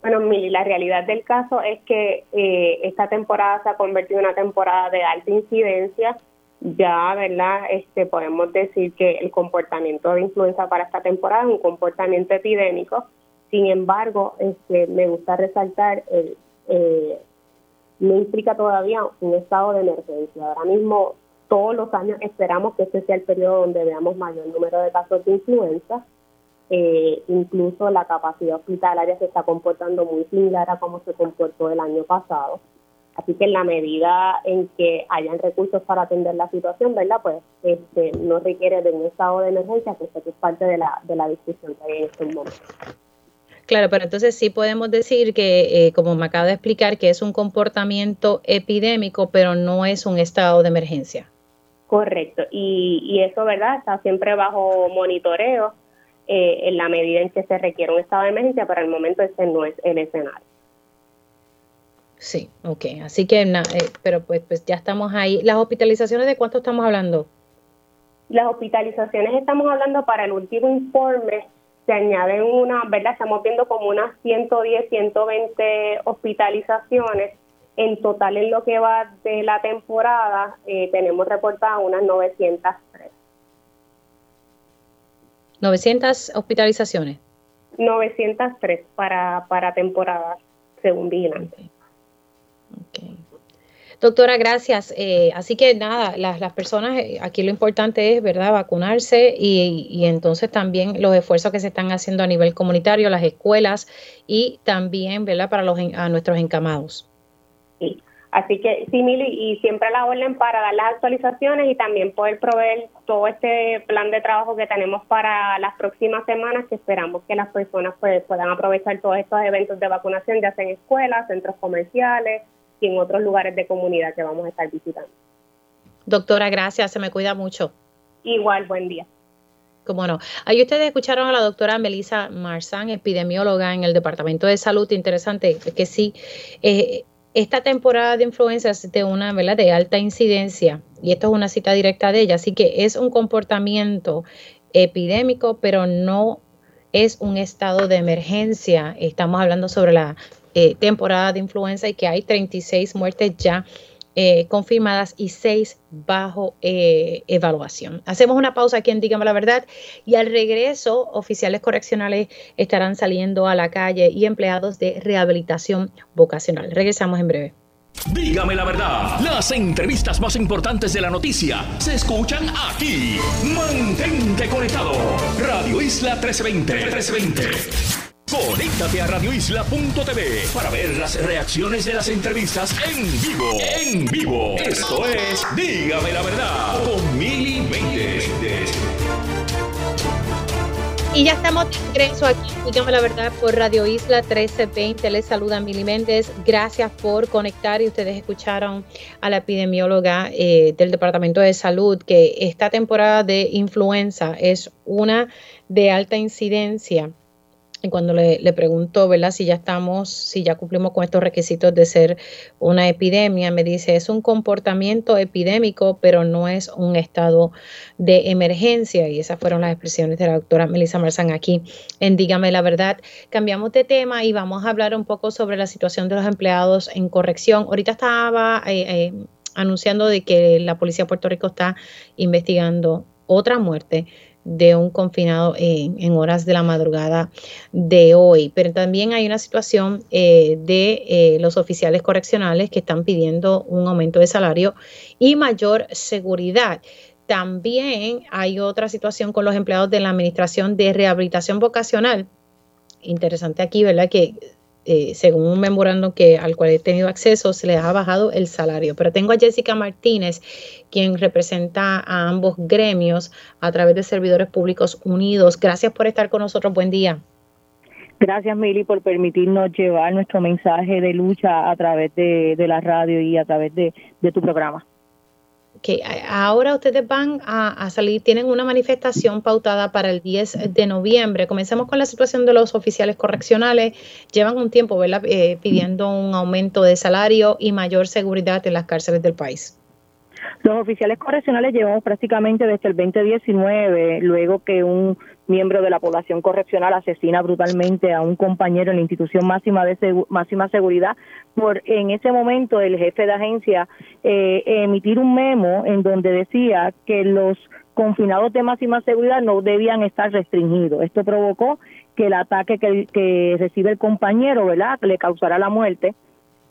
Bueno, Mili, la realidad del caso es que eh, esta temporada se ha convertido en una temporada de alta incidencia. Ya, ¿verdad? Este, podemos decir que el comportamiento de influenza para esta temporada es un comportamiento epidémico. Sin embargo, este, me gusta resaltar, el, eh, no implica todavía un estado de emergencia. Ahora mismo, todos los años esperamos que este sea el periodo donde veamos mayor número de casos de influenza eh, incluso la capacidad hospitalaria se está comportando muy similar a como se comportó el año pasado. Así que en la medida en que hayan recursos para atender la situación, ¿verdad? Pues este, no requiere de un estado de emergencia, que es parte de la, de la discusión que hay en este momento. Claro, pero entonces sí podemos decir que, eh, como me acaba de explicar, que es un comportamiento epidémico, pero no es un estado de emergencia. Correcto, y, y eso, ¿verdad? Está siempre bajo monitoreo eh, en la medida en que se requiere un estado de emergencia, pero al momento ese no es el escenario. Sí, ok, así que, eh, pero pues, pues ya estamos ahí. ¿Las hospitalizaciones de cuánto estamos hablando? Las hospitalizaciones estamos hablando para el último informe, se añaden una, ¿verdad? Estamos viendo como unas 110, 120 hospitalizaciones. En total, en lo que va de la temporada, eh, tenemos reportadas unas 903. 900 hospitalizaciones. 903 para, para temporada, según Vigilante. Doctora, gracias. Eh, así que nada, las, las, personas, eh, aquí lo importante es, ¿verdad?, vacunarse y, y, entonces también los esfuerzos que se están haciendo a nivel comunitario, las escuelas y también, ¿verdad?, para los, a nuestros encamados. Sí. Así que sí, Mili, y siempre la orden para dar las actualizaciones y también poder proveer todo este plan de trabajo que tenemos para las próximas semanas, que esperamos que las personas pues, puedan aprovechar todos estos eventos de vacunación, ya sea en escuelas, centros comerciales y en otros lugares de comunidad que vamos a estar visitando. Doctora, gracias, se me cuida mucho. Igual, buen día. Cómo no. Ahí ustedes escucharon a la doctora Melissa Marzán, epidemióloga en el Departamento de Salud. Interesante que sí. Eh, esta temporada de influenza es de una, ¿verdad? De alta incidencia y esto es una cita directa de ella, así que es un comportamiento epidémico, pero no es un estado de emergencia. Estamos hablando sobre la eh, temporada de influenza y que hay 36 muertes ya eh, confirmadas y seis bajo eh, evaluación. Hacemos una pausa aquí en Dígame la Verdad y al regreso oficiales correccionales estarán saliendo a la calle y empleados de rehabilitación vocacional. Regresamos en breve. Dígame la verdad, las entrevistas más importantes de la noticia se escuchan aquí. Mantente conectado. Radio Isla 1320. 1320. Conéctate a radioisla.tv para ver las reacciones de las entrevistas en vivo. En vivo. Esto es Dígame la verdad con Mili Y ya estamos de regreso aquí, dígame la verdad, por Radio Isla 1320. Les saluda Mili Méndez. Gracias por conectar y ustedes escucharon a la epidemióloga eh, del Departamento de Salud que esta temporada de influenza es una de alta incidencia cuando le, le pregunto, ¿verdad? Si ya estamos, si ya cumplimos con estos requisitos de ser una epidemia, me dice, es un comportamiento epidémico, pero no es un estado de emergencia. Y esas fueron las expresiones de la doctora Melissa Marzán aquí en Dígame la Verdad. Cambiamos de tema y vamos a hablar un poco sobre la situación de los empleados en corrección. Ahorita estaba eh, eh, anunciando de que la policía de Puerto Rico está investigando otra muerte de un confinado en, horas de la madrugada de hoy. Pero también hay una situación eh, de eh, los oficiales correccionales que están pidiendo un aumento de salario y mayor seguridad. También hay otra situación con los empleados de la Administración de Rehabilitación Vocacional. Interesante aquí, ¿verdad? Que eh, según un memorando que, al cual he tenido acceso, se les ha bajado el salario. Pero tengo a Jessica Martínez, quien representa a ambos gremios a través de Servidores Públicos Unidos. Gracias por estar con nosotros. Buen día. Gracias, Mili, por permitirnos llevar nuestro mensaje de lucha a través de, la radio y a través de, tu programa. Que ahora ustedes van a, salir, tienen una manifestación pautada para el 10 de noviembre. Comencemos con la situación de los oficiales correccionales. Llevan un tiempo ¿verdad? Eh, pidiendo un aumento de salario y mayor seguridad en las cárceles del país. Los oficiales correccionales llevamos prácticamente desde el 2019, luego que un miembro de la población correccional asesina brutalmente a un compañero en la institución máxima de máxima seguridad, por en ese momento el jefe de agencia eh, emitir un memo en donde decía que los confinados de máxima seguridad no debían estar restringidos. Esto provocó que el ataque que, que recibe el compañero, ¿verdad?, le causará la muerte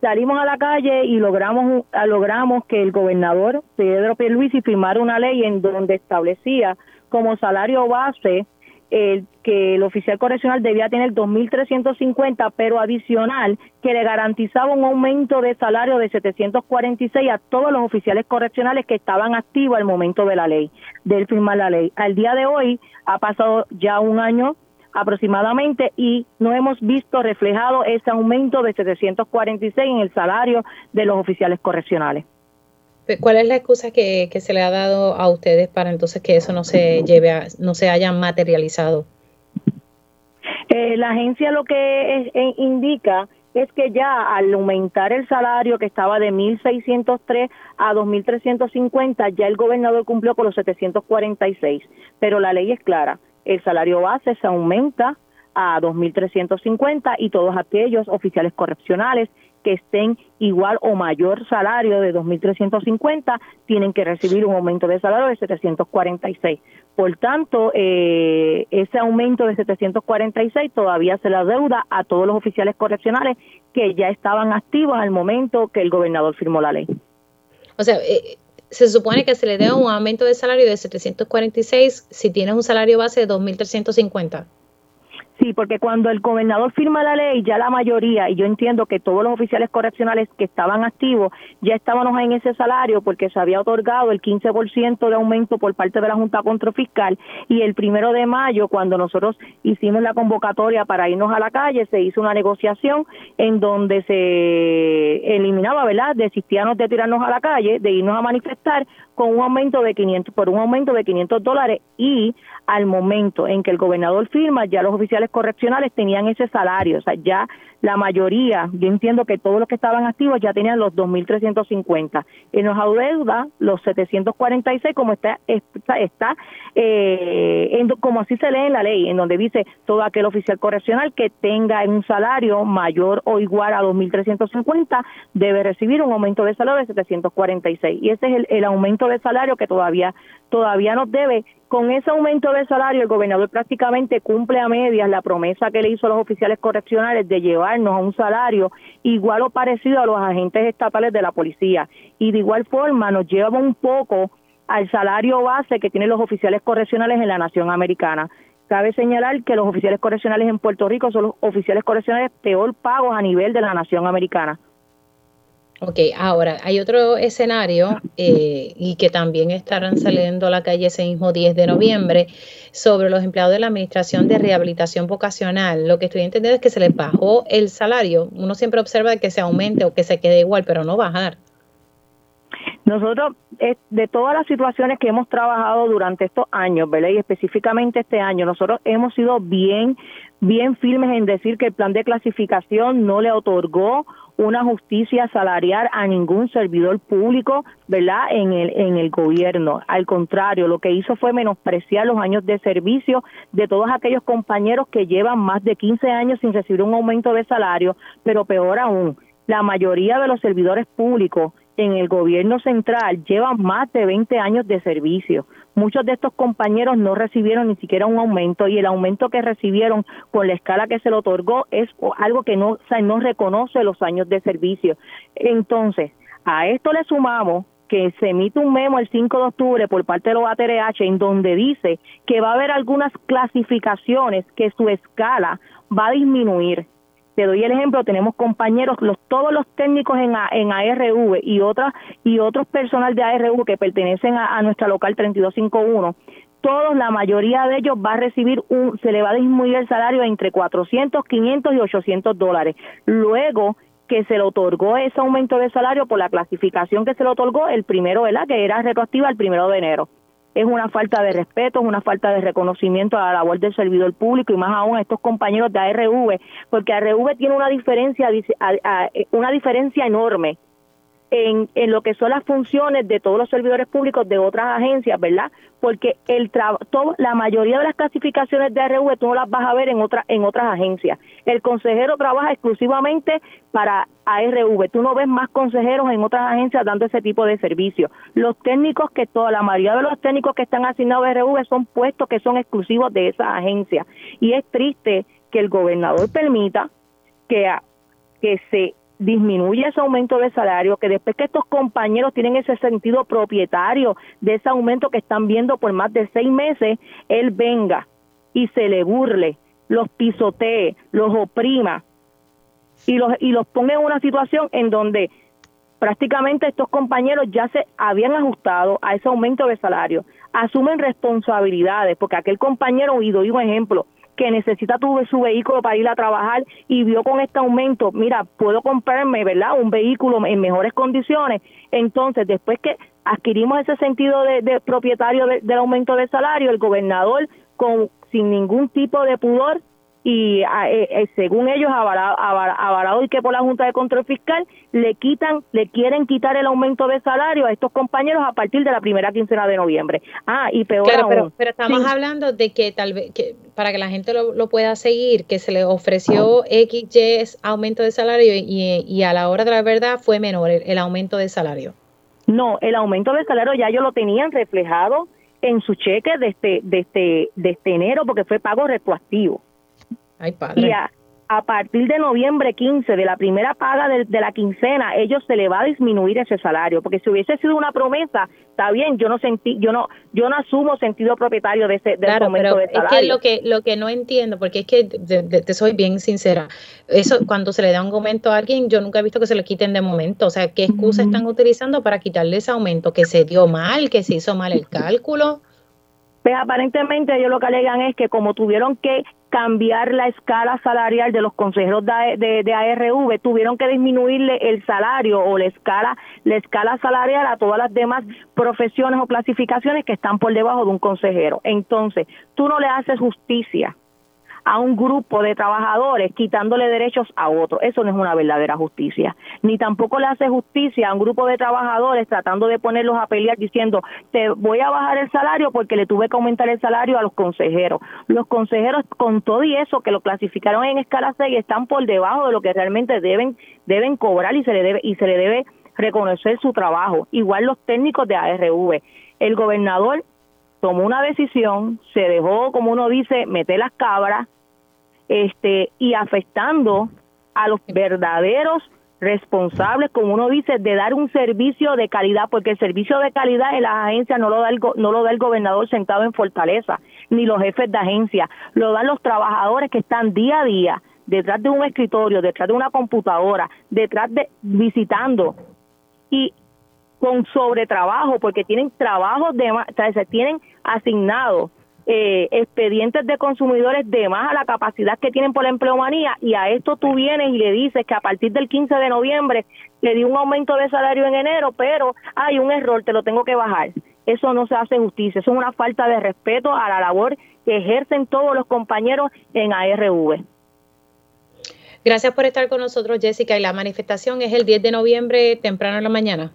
salimos a la calle y logramos logramos que el gobernador Pedro Pierluisi firmara una ley en donde establecía como salario base el que el oficial correccional debía tener 2.350, pero adicional que le garantizaba un aumento de salario de 746 a todos los oficiales correccionales que estaban activos al momento de la ley, de firmar la ley. Al día de hoy ha pasado ya un año aproximadamente y no hemos visto reflejado ese aumento de 746 en el salario de los oficiales correccionales. ¿Cuál es la excusa que, se le ha dado a ustedes para entonces que eso no se lleve a, no se haya materializado? Eh, la agencia lo que indica es que ya al aumentar el salario que estaba de 1.603 a 2.350, ya el gobernador cumplió con los 746, pero la ley es clara, el salario base se aumenta a 2.350 y todos aquellos oficiales correccionales que estén igual o mayor salario de 2.350 tienen que recibir un aumento de salario de 746. Por tanto, eh, ese aumento de 746 todavía se le deuda a todos los oficiales correccionales que ya estaban activos al momento que el gobernador firmó la ley. O sea, eh, se supone que se le dé un aumento de salario de 746 si tienes un salario base de 2.350. Sí, porque cuando el gobernador firma la ley, ya la mayoría, y yo entiendo que todos los oficiales correccionales que estaban activos ya estábamos en ese salario porque se había otorgado el 15% de aumento por parte de la Junta Fiscal y el primero de mayo, cuando nosotros hicimos la convocatoria para irnos a la calle, se hizo una negociación en donde se eliminaba, ¿verdad?, desistíamos de tirarnos a la calle, de irnos a manifestar con un aumento de 500, por un aumento de 500 dólares y al momento en que el gobernador firma, ya los oficiales correccionales tenían ese salario, o sea, ya la mayoría, yo entiendo que todos los que estaban activos ya tenían los 2.350 y nos adeuda los 746 como está, está, eh, como así se lee en la ley, en donde dice todo aquel oficial correccional que tenga un salario mayor o igual a 2.350 debe recibir un aumento de salario de 746 y ese es el, el aumento de salario que todavía todavía nos debe con ese aumento de salario, el gobernador prácticamente cumple a medias la promesa que le hizo a los oficiales correccionales de llevarnos a un salario igual o parecido a los agentes estatales de la policía. Y de igual forma nos lleva un poco al salario base que tienen los oficiales correccionales en la nación americana. Cabe señalar que los oficiales correccionales en Puerto Rico son los oficiales correccionales peor pagos a nivel de la nación americana. Ok, ahora hay otro escenario eh, y que también estarán saliendo a la calle ese mismo 10 de noviembre sobre los empleados de la Administración de Rehabilitación Vocacional. Lo que estoy entendiendo es que se les bajó el salario. Uno siempre observa que se aumente o que se quede igual, pero no bajar. Nosotros, de todas las situaciones que hemos trabajado durante estos años, ¿verdad? Y específicamente este año, nosotros hemos sido bien, bien firmes en decir que el plan de clasificación no le otorgó una justicia salarial a ningún servidor público, ¿verdad? En el, en el gobierno. Al contrario, lo que hizo fue menospreciar los años de servicio de todos aquellos compañeros que llevan más de 15 años sin recibir un aumento de salario, pero peor aún, la mayoría de los servidores públicos en el gobierno central llevan más de 20 años de servicio. Muchos de estos compañeros no recibieron ni siquiera un aumento y el aumento que recibieron con la escala que se le otorgó es algo que no, no reconoce los años de servicio. Entonces, a esto le sumamos que se emite un memo el 5 de octubre por parte de los ATRH en donde dice que va a haber algunas clasificaciones que su escala va a disminuir te doy el ejemplo, tenemos compañeros, los, todos los técnicos en, ARV y otras y otros personal de ARV que pertenecen a, nuestra local 3251 todos, la mayoría de ellos va a recibir un, se le va a disminuir el salario entre 400, 500 y 800 dólares. Luego que se le otorgó ese aumento de salario por la clasificación que se le otorgó el primero, ¿verdad? Que era retroactiva el primero de enero. Es una falta de respeto, es una falta de reconocimiento a la labor del servidor público y más aún a estos compañeros de ARV, porque ARV tiene una diferencia, una diferencia enorme en, en, lo que son las funciones de todos los servidores públicos de otras agencias, ¿verdad? Porque el todo, la mayoría de las clasificaciones de ARV tú no las vas a ver en, otra, en otras agencias. El consejero trabaja exclusivamente para ARV. Tú no ves más consejeros en otras agencias dando ese tipo de servicio. Los técnicos que toda la mayoría de los técnicos que están asignados a ARV son puestos que son exclusivos de esa agencia. Y es triste que el gobernador permita que, que se disminuye ese aumento de salario, que después que estos compañeros tienen ese sentido propietario de ese aumento que están viendo por más de seis meses, él venga y se le burle, los pisotee, los oprima y los, y los ponga en una situación en donde prácticamente estos compañeros ya se habían ajustado a ese aumento de salario, asumen responsabilidades, porque aquel compañero, y doy un ejemplo, que necesita tu, su vehículo para ir a trabajar y vio con este aumento, mira, puedo comprarme, ¿verdad? Un vehículo en mejores condiciones. Entonces, después que adquirimos ese sentido de, propietario del aumento de salario, el gobernador, con sin ningún tipo de pudor, y eh, eh, según ellos avalado, y que por la Junta de Control Fiscal le quitan, le quieren quitar el aumento de salario a estos compañeros a partir de la primera quincena de noviembre. Ah, y peor claro, pero, pero, estamos hablando de que tal vez, que para que la gente lo, pueda seguir, que se le ofreció X, aumento de salario y, y, a la hora de la verdad fue menor el, aumento de salario. No, el aumento de salario ya ellos lo tenían reflejado en su cheque desde, desde, desde enero porque fue pago retroactivo. Y a, partir de noviembre 15, de la primera paga de, la quincena, ellos se le va a disminuir ese salario, porque si hubiese sido una promesa, está bien, yo no sentí, yo no, yo no asumo sentido propietario de ese del aumento de salario. Es que lo que lo que no entiendo, porque es que te soy bien sincera, eso cuando se le da un aumento a alguien, yo nunca he visto que se le quiten de momento, o sea, ¿qué excusa están utilizando para quitarle ese aumento? Que se dio mal, que se hizo mal el cálculo. Pues aparentemente ellos lo que alegan es que como tuvieron que cambiar la escala salarial de los consejeros de, de, ARV, tuvieron que disminuirle el salario o la escala, la escala salarial a todas las demás profesiones o clasificaciones que están por debajo de un consejero. Entonces, tú no le haces justicia a un grupo de trabajadores quitándole derechos a otro. Eso no es una verdadera justicia. Ni tampoco le hace justicia a un grupo de trabajadores tratando de ponerlos a pelear diciendo, te voy a bajar el salario porque le tuve que aumentar el salario a los consejeros. Los consejeros con todo y eso que lo clasificaron en escala 6 están por debajo de lo que realmente deben deben cobrar y se le debe y se le debe reconocer su trabajo. Igual los técnicos de ARV. El gobernador tomó una decisión, se dejó, como uno dice, meter las cabras, este y afectando a los verdaderos responsables, como uno dice, de dar un servicio de calidad, porque el servicio de calidad en las agencias no lo da el, no lo da el gobernador sentado en Fortaleza, ni los jefes de agencia, lo dan los trabajadores que están día a día detrás de un escritorio, detrás de una computadora, detrás de visitando y con sobretrabajo, porque tienen trabajos de o sea, se tienen asignados eh, expedientes de consumidores de más a la capacidad que tienen por la empleomanía y a esto tú vienes y le dices que a partir del 15 de noviembre le di un aumento de salario en enero, pero hay un error, te lo tengo que bajar. Eso no se hace justicia, eso es una falta de respeto a la labor que ejercen todos los compañeros en ARV. Gracias por estar con nosotros, Jessica. Y la manifestación es el 10 de noviembre, temprano en la mañana.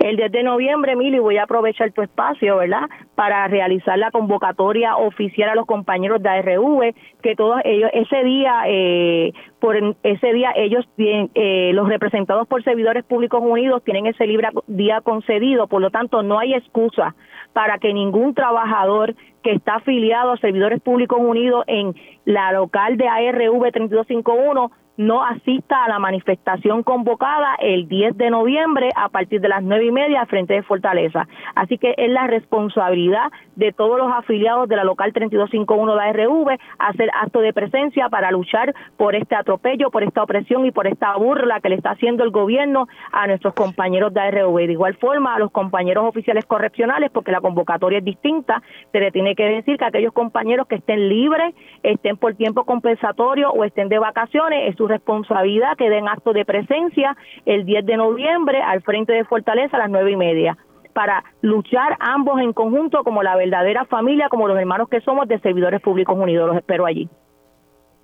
El 10 de noviembre, Mili, voy a aprovechar tu espacio, ¿verdad? Para realizar la convocatoria oficial a los compañeros de ARV, que todos ellos, ese día, eh, por ese día, ellos eh, los representados por Servidores Públicos Unidos tienen ese libre día concedido, por lo tanto, no hay excusa para que ningún trabajador que está afiliado a Servidores Públicos Unidos en la local de ARV 3251 no asista a la manifestación convocada el 10 de noviembre a partir de las nueve y media frente de Fortaleza. Así que es la responsabilidad de todos los afiliados de la local 3251 de ARV hacer acto de presencia para luchar por este atropello, por esta opresión y por esta burla que le está haciendo el gobierno a nuestros compañeros de ARV. De igual forma, a los compañeros oficiales correccionales, porque la convocatoria es distinta, se le tiene que decir que aquellos compañeros que estén libres, estén por tiempo compensatorio o estén de vacaciones, es su responsabilidad que den acto de presencia el 10 de noviembre al frente de Fortaleza a las nueve y media para luchar ambos en conjunto como la verdadera familia, como los hermanos que somos de Servidores Públicos Unidos. Los espero allí.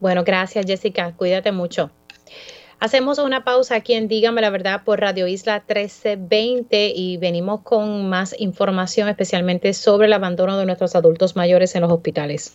Bueno, gracias Jessica, cuídate mucho. Hacemos una pausa aquí en Dígame la Verdad por Radio Isla 1320 y venimos con más información especialmente sobre el abandono de nuestros adultos mayores en los hospitales.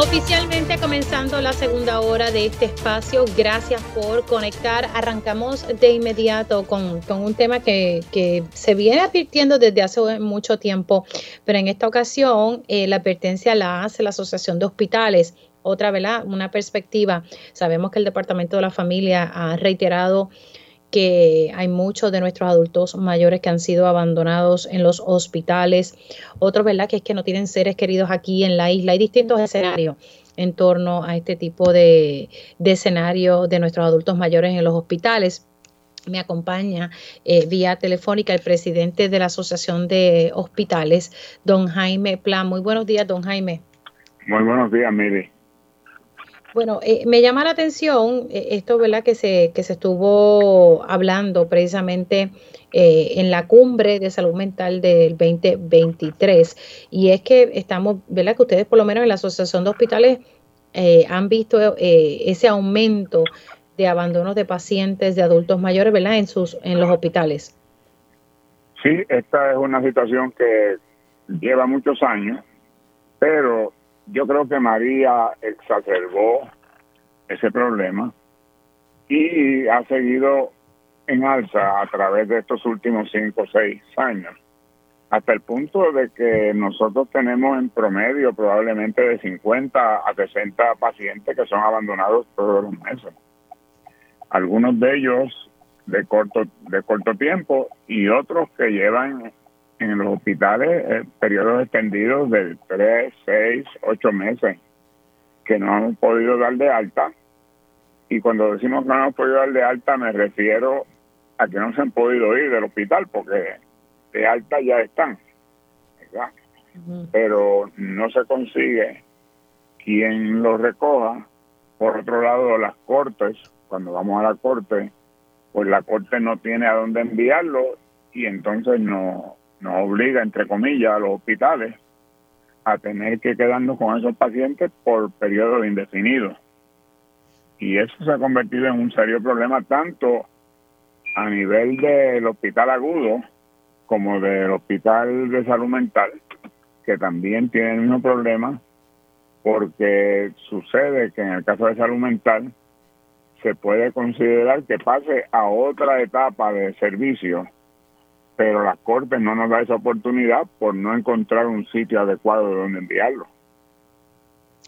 Oficialmente comenzando la segunda hora de este espacio, gracias por conectar. Arrancamos de inmediato con, un tema que, se viene advirtiendo desde hace mucho tiempo, pero en esta ocasión eh, la advertencia la hace la Asociación de Hospitales. Otra, ¿verdad? Una perspectiva. Sabemos que el Departamento de la Familia ha reiterado que hay muchos de nuestros adultos mayores que han sido abandonados en los hospitales. Otros, ¿verdad? Que es que no tienen seres queridos aquí en la isla. Hay distintos escenarios en torno a este tipo de, de escenario de nuestros adultos mayores en los hospitales. Me acompaña eh, vía telefónica el presidente de la Asociación de Hospitales, don Jaime Plan. Muy buenos días, don Jaime. Muy buenos días, Miri. Bueno, eh, me llama la atención eh, esto, ¿verdad? Que se, que se estuvo hablando precisamente eh, en la cumbre de salud mental del 2023. Y es que estamos, ¿verdad? Que ustedes, por lo menos en la Asociación de Hospitales, han visto ese aumento de abandonos de pacientes, de adultos mayores, ¿verdad? En, sus, en los hospitales. Sí, esta es una situación que lleva muchos años, pero yo creo que María exacerbó ese problema y ha seguido en alza a través de estos últimos cinco o seis años, hasta el punto de que nosotros tenemos en promedio probablemente de 50 a 60 pacientes que son abandonados todos los meses. Algunos de ellos de corto de corto tiempo y otros que llevan en los hospitales eh, periodos extendidos de 3, 6, 8 meses que no han podido dar de alta. Y cuando decimos que no hemos podido dar de alta me refiero a que no se han podido ir del hospital porque de alta ya están. Pero no se consigue quien los recoja. Por otro lado, las cortes, cuando vamos a la corte, pues la corte no tiene a dónde enviarlo y entonces no, nos obliga, entre comillas, a los hospitales a tener que quedarnos con esos pacientes por periodos indefinidos. Y eso se ha convertido en un serio problema tanto a nivel del hospital agudo como del hospital de salud mental, que también tiene el mismo problema, porque sucede que en el caso de salud mental se puede considerar que pase a otra etapa de servicio pero las Cortes no nos da esa oportunidad por no encontrar un sitio adecuado donde enviarlo.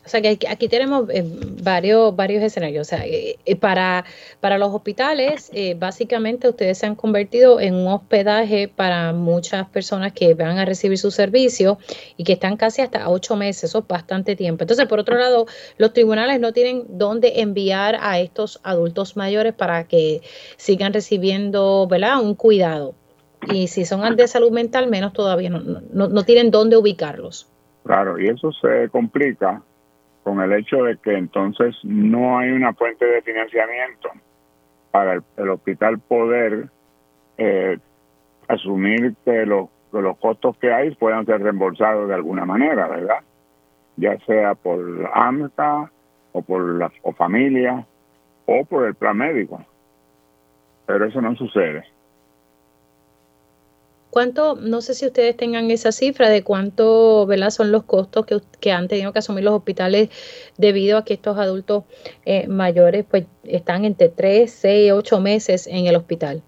O sea que aquí tenemos eh, varios, varios escenarios. O sea, eh, eh, para, para los hospitales, básicamente ustedes se han convertido en un hospedaje para muchas personas que van a recibir su servicio y que están casi hasta ocho meses, eso es bastante tiempo. Entonces, por otro lado, los tribunales no tienen dónde enviar a estos adultos mayores para que sigan recibiendo ¿verdad? un cuidado y si son de salud mental, menos todavía, no, no, no tienen dónde ubicarlos. Claro, y eso se complica con el hecho de que entonces no hay una fuente de financiamiento para el, hospital poder eh, asumir que que los costos que hay puedan ser reembolsados de alguna manera, ¿verdad? Ya sea por AMCA o por la o familia o por el plan médico. Pero eso no sucede. ¿Cuánto, no sé si ustedes tengan esa cifra de cuánto ¿verdad? son los costos que, que han tenido que asumir los hospitales debido a que estos adultos eh, mayores pues están entre 3, 6, 8 meses en el hospital?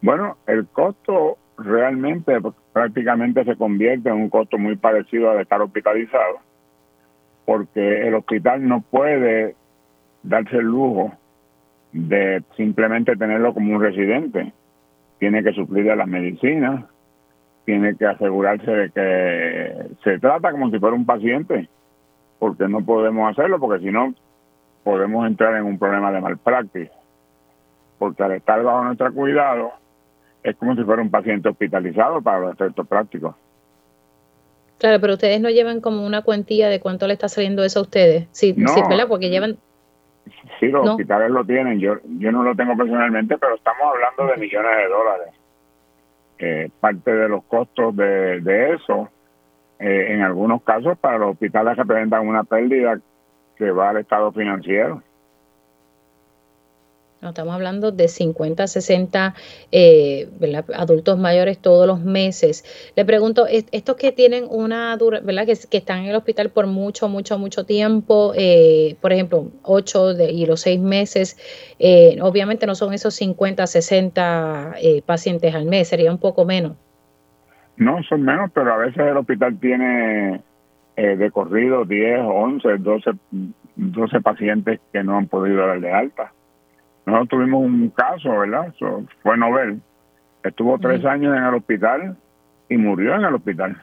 Bueno, el costo realmente prácticamente se convierte en un costo muy parecido al de estar hospitalizado, porque el hospital no puede darse el lujo de simplemente tenerlo como un residente. Tiene que suplirle las medicinas, tiene que asegurarse de que se trata como si fuera un paciente, porque no podemos hacerlo, porque si no podemos entrar en un problema de malpractice, porque al estar bajo nuestro cuidado es como si fuera un paciente hospitalizado para los efectos prácticos. Claro, pero ustedes no llevan como una cuantía de cuánto le está saliendo eso a ustedes. Sí, no, sí ¿verdad? Porque llevan... Sí, los hospitales lo tienen. Yo, yo no lo tengo personalmente, pero estamos hablando de millones de dólares. Eh, parte de los costos de, de eso, eh, en algunos casos, para los hospitales representan una pérdida que va al estado financiero. No, estamos hablando de 50, 60 eh, adultos mayores todos los meses. Le pregunto, estos que tienen una dura, ¿verdad? Que, están en el hospital por mucho, mucho, mucho tiempo, eh, por ejemplo, 8 de, y los 6 meses, eh, obviamente no son esos 50, 60 eh, pacientes al mes, sería un poco menos. No, son menos, pero a veces el hospital tiene de corrido 10, 11, 12, 12 pacientes que no han podido darle alta. Nosotros tuvimos un caso, ¿verdad? fue Nobel. Estuvo tres años en el hospital y murió en el hospital.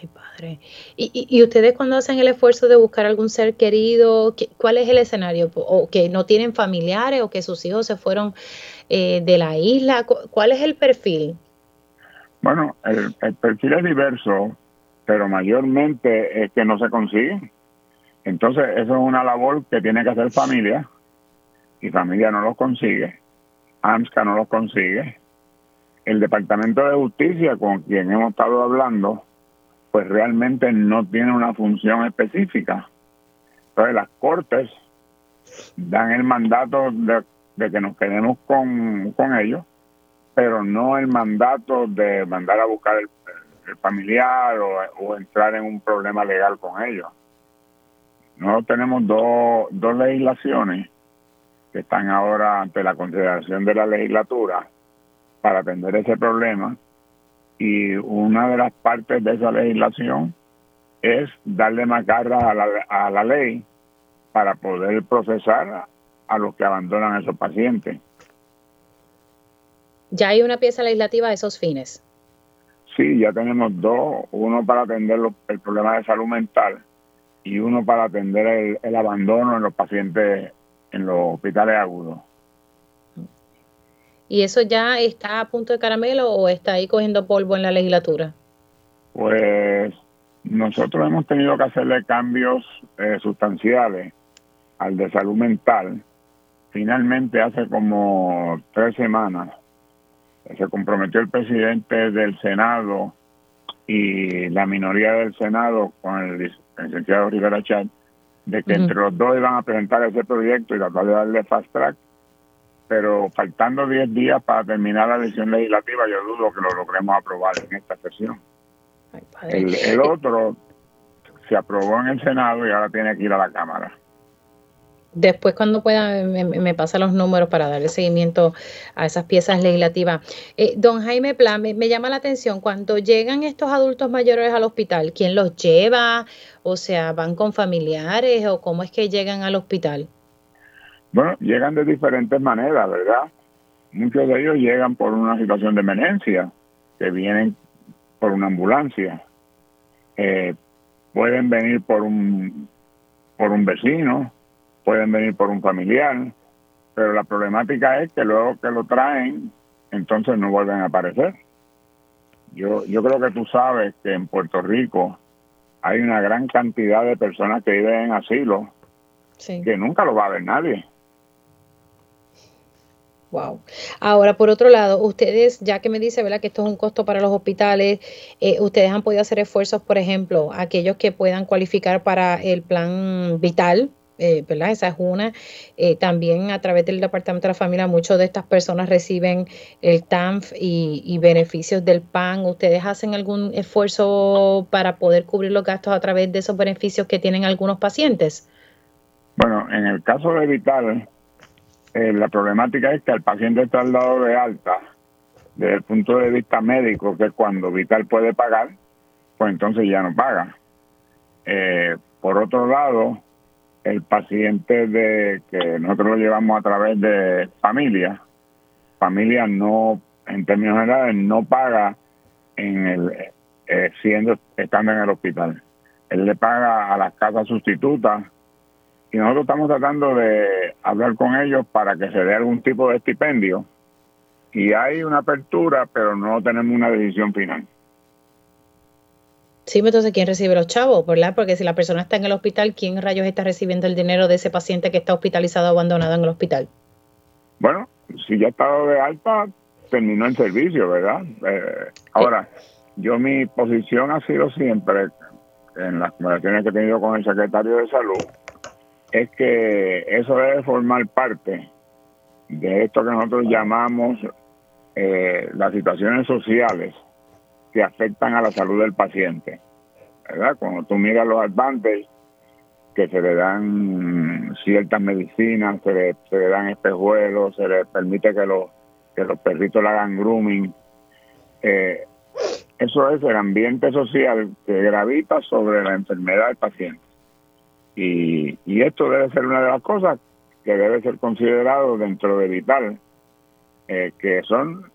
Ay, padre. ¿Y, y, ustedes cuando hacen el esfuerzo de buscar algún ser querido, cuál es el escenario? ¿O que no tienen familiares o que sus hijos se fueron eh, de la isla? ¿Cuál es el perfil? Bueno, el, el perfil es diverso, pero mayormente es que no se consigue. Entonces, eso es una labor que tiene que hacer familia y familia no los consigue, AMSCA no los consigue, el Departamento de Justicia con quien hemos estado hablando, pues realmente no tiene una función específica. Entonces las cortes dan el mandato de, que nos quedemos con, con, ellos, pero no el mandato de mandar a buscar el, familiar o, entrar en un problema legal con ellos. Nosotros tenemos dos, dos legislaciones que están ahora ante la consideración de la legislatura para atender ese problema y una de las partes de esa legislación es darle más garras a la, a la ley para poder procesar a los que abandonan a esos pacientes. ¿Ya hay una pieza legislativa a esos fines? Sí, ya tenemos dos, uno para atender el problema de salud mental y uno para atender el, el abandono en los pacientes en los hospitales agudos. ¿Y eso ya está a punto de caramelo o está ahí cogiendo polvo en la legislatura? Pues nosotros hemos tenido que hacerle cambios eh, sustanciales al de salud mental. Finalmente, hace como tres semanas, se comprometió el presidente del Senado y la minoría del Senado con el licenciado Rivera Chat de que entre los dos iban a presentar ese proyecto y tratar de darle fast track, pero faltando 10 días para terminar la elección legislativa, yo dudo que lo logremos aprobar en esta sesión. el, el otro se aprobó en el Senado y ahora tiene que ir a la Cámara. Después, cuando pueda, me, me, pasa los números para darle seguimiento a esas piezas legislativas. Eh, don Jaime Plan, me, me, llama la atención, cuando llegan estos adultos mayores al hospital, ¿quién los lleva? O sea, ¿van con familiares o cómo es que llegan al hospital? Bueno, llegan de diferentes maneras, ¿verdad? Muchos de ellos llegan por una situación de emergencia, que vienen por una ambulancia. Eh, pueden venir por un, por un vecino, pueden venir por un familiar, pero la problemática es que luego que lo traen, entonces no vuelven a aparecer. Yo, yo creo que tú sabes que en Puerto Rico hay una gran cantidad de personas que viven en asilo que nunca lo va a ver nadie. Wow. Ahora, por otro lado, ustedes, ya que me dice, ¿verdad?, que esto es un costo para los hospitales, eh, ustedes han podido hacer esfuerzos, por ejemplo, aquellos que puedan cualificar para el plan vital, eh, ¿verdad? Esa es una. Eh, también a través del Departamento de la Familia, muchas de estas personas reciben el TANF y, beneficios del PAN. ¿Ustedes hacen algún esfuerzo para poder cubrir los gastos a través de esos beneficios que tienen algunos pacientes? Bueno, en el caso de Vital, eh, la problemática es que el paciente está al lado de alta, desde el punto de vista médico, que cuando Vital puede pagar, pues entonces ya no paga. Eh, por otro lado, el paciente de que nosotros lo llevamos a través de familia, familia no, en términos generales, no paga en el eh, siendo estando en el hospital. Él le paga a las casas sustitutas y nosotros estamos tratando de hablar con ellos para que se dé algún tipo de estipendio y hay una apertura, pero no tenemos una decisión final. Sí, entonces, ¿quién recibe los chavos? ¿Verdad? Porque si la persona está en el hospital, ¿quién rayos está recibiendo el dinero de ese paciente que está hospitalizado o abandonado en el hospital? Bueno, si ya ha estado de alta, terminó el servicio, ¿verdad? Eh, ahora, yo mi posición ha sido siempre, en las conversaciones que he tenido con el secretario de Salud, es que eso debe formar parte de esto que nosotros llamamos eh, las situaciones sociales que afectan a la salud del paciente. ¿verdad? Cuando tú miras los advances, que se le dan ciertas medicinas, se le, se le dan espejuelos, se le permite que los, que los perritos le hagan grooming. Eh, eso es el ambiente social que gravita sobre la enfermedad del paciente. Y, y esto debe ser una de las cosas que debe ser considerado dentro de Vital, eh, que son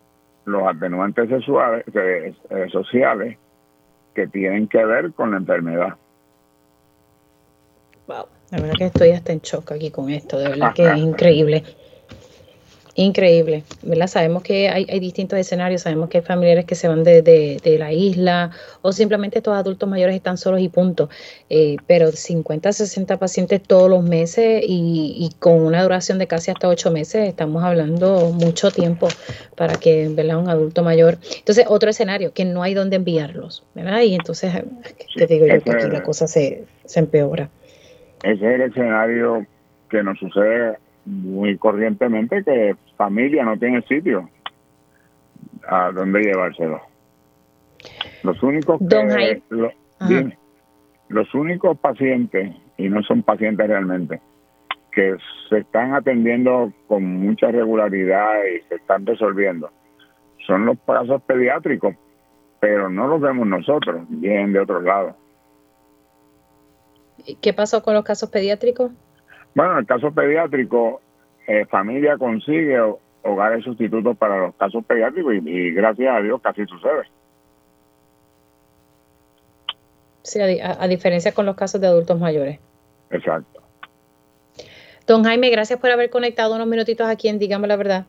los atenuantes sexuales, eh, sociales que tienen que ver con la enfermedad. Wow, la verdad que estoy hasta en shock aquí con esto, de verdad que es increíble. Increíble, ¿verdad? Sabemos que hay, distintos escenarios, sabemos que hay familiares que se van de, de, la isla o simplemente estos adultos mayores están solos y punto, eh, pero 50, 60 pacientes todos los meses y, con una duración de casi hasta 8 meses, estamos hablando mucho tiempo para que, ¿verdad? Un adulto mayor. Entonces, otro escenario, que no hay dónde enviarlos, ¿verdad? Y entonces, te digo yo que aquí la cosa se, se empeora. Ese es el escenario que nos sucede muy corrientemente que familia no tiene sitio a dónde llevárselo. Los únicos que, los únicos pacientes y no son pacientes realmente que se están atendiendo con mucha regularidad y se están resolviendo son los casos pediátricos, pero no los vemos nosotros, vienen de otros lados. ¿Qué pasó con los casos pediátricos? Bueno, en el caso pediátrico, eh, familia consigue hogares sustitutos para los casos pediátricos y, gracias a Dios casi sucede. Sí, a, diferencia con los casos de adultos mayores. Exacto. Don Jaime, gracias por haber conectado unos minutitos aquí en Dígame la Verdad.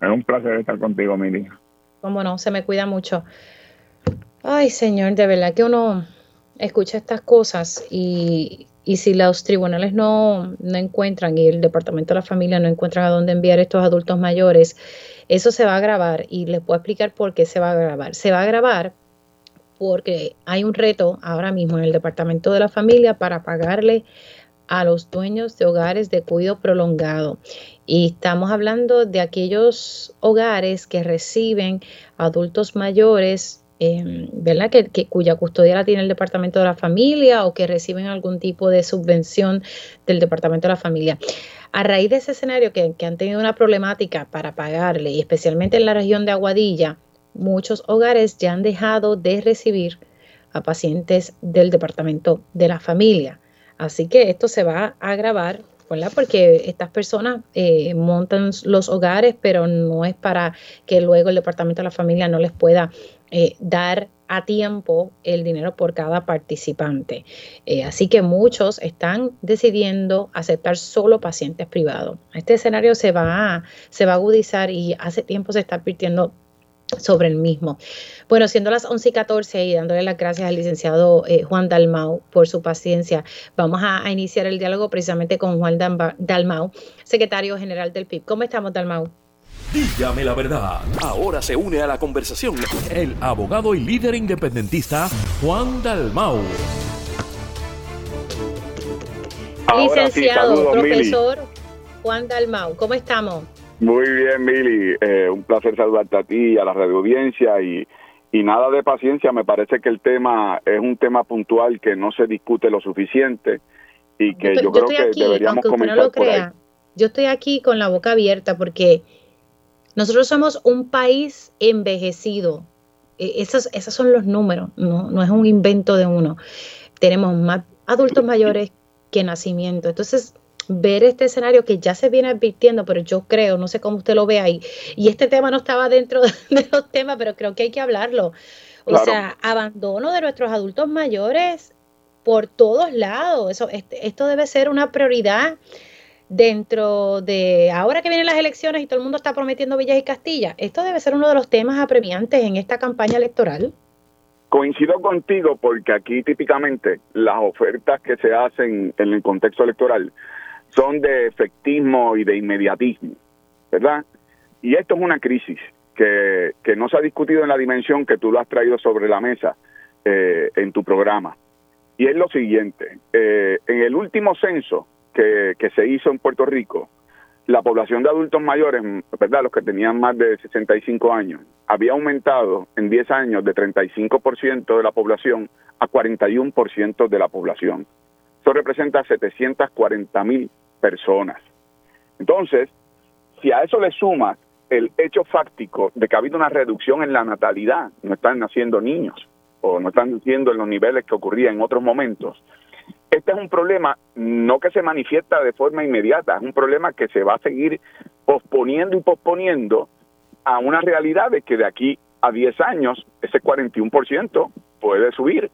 Es un placer estar contigo, Mili. Cómo no, se me cuida mucho. Ay, señor, de verdad que uno escucha estas cosas y, y si los tribunales no, no encuentran y el Departamento de la Familia no encuentran a dónde enviar estos adultos mayores, eso se va a agravar y les puedo explicar por qué se va a agravar. Se va a agravar porque hay un reto ahora mismo en el Departamento de la Familia para pagarle a los dueños de hogares de cuidado prolongado. Y estamos hablando de aquellos hogares que reciben adultos mayores eh, ¿verdad? Que, cuya custodia la tiene el Departamento de la Familia o que reciben algún tipo de subvención del Departamento de la Familia. A raíz de ese escenario que, han tenido una problemática para pagarle, y especialmente en la región de Aguadilla, muchos hogares ya han dejado de recibir a pacientes del Departamento de la Familia. Así que esto se va a agravar porque estas personas eh, montan los hogares, pero no es para que luego el Departamento de la Familia no les pueda eh, dar a tiempo el dinero por cada participante. Eh, así que muchos están decidiendo aceptar solo pacientes privados. Este escenario se va, a agudizar y hace tiempo se está advirtiendo sobre el mismo. Bueno, siendo las 11 y 14 y dándole las gracias al licenciado eh, Juan Dalmau por su paciencia, vamos a, iniciar el diálogo precisamente con Juan Dalmau, secretario general del PIB. ¿Cómo estamos, Dalmau? Dígame la verdad. Ahora se une a la conversación el abogado y líder independentista Juan Dalmau. Licenciado, profesor Juan Dalmau, ¿cómo estamos? Muy bien, Mili. Eh, un placer saludarte a ti y a la radio audiencia y, y nada de paciencia. Me parece que el tema es un tema puntual que no se discute lo suficiente y que yo, creo que deberíamos comenzar por ahí. yo estoy aquí con la boca abierta porque nosotros somos un país envejecido. E, esos, esos son los números, no, no es un invento de uno. Tenemos más adultos mayores que nacimiento. Entonces, ver este escenario que ya se viene advirtiendo, pero yo creo, no sé cómo usted lo ve ahí, y este tema no estaba dentro de los temas, pero creo que hay que hablarlo. O sea, abandono de nuestros adultos mayores por todos lados. Eso, este, esto debe ser una prioridad dentro de ahora que vienen las elecciones y todo el mundo está prometiendo Villas y Castilla. Esto debe ser uno de los temas apremiantes en esta campaña electoral. Coincido contigo porque aquí típicamente las ofertas que se hacen en el contexto electoral son de efectismo y de inmediatismo, ¿verdad? Y esto es una crisis que, que no se ha discutido en la dimensión que tú lo has traído sobre la mesa eh, en tu programa. Y es lo siguiente, eh, en el último censo que, se hizo en Puerto Rico, la población de adultos mayores, ¿verdad? Los que tenían más de 65 años, había aumentado en 10 años de 35% de la población a 41% de la población. Eso representa 740 mil personas. Entonces, si a eso le sumas el hecho fáctico de que ha habido una reducción en la natalidad, no están naciendo niños o no están naciendo en los niveles que ocurría en otros momentos, este es un problema no que se manifiesta de forma inmediata, es un problema que se va a seguir posponiendo y posponiendo a una realidad de que de aquí a 10 años ese 41% puede subir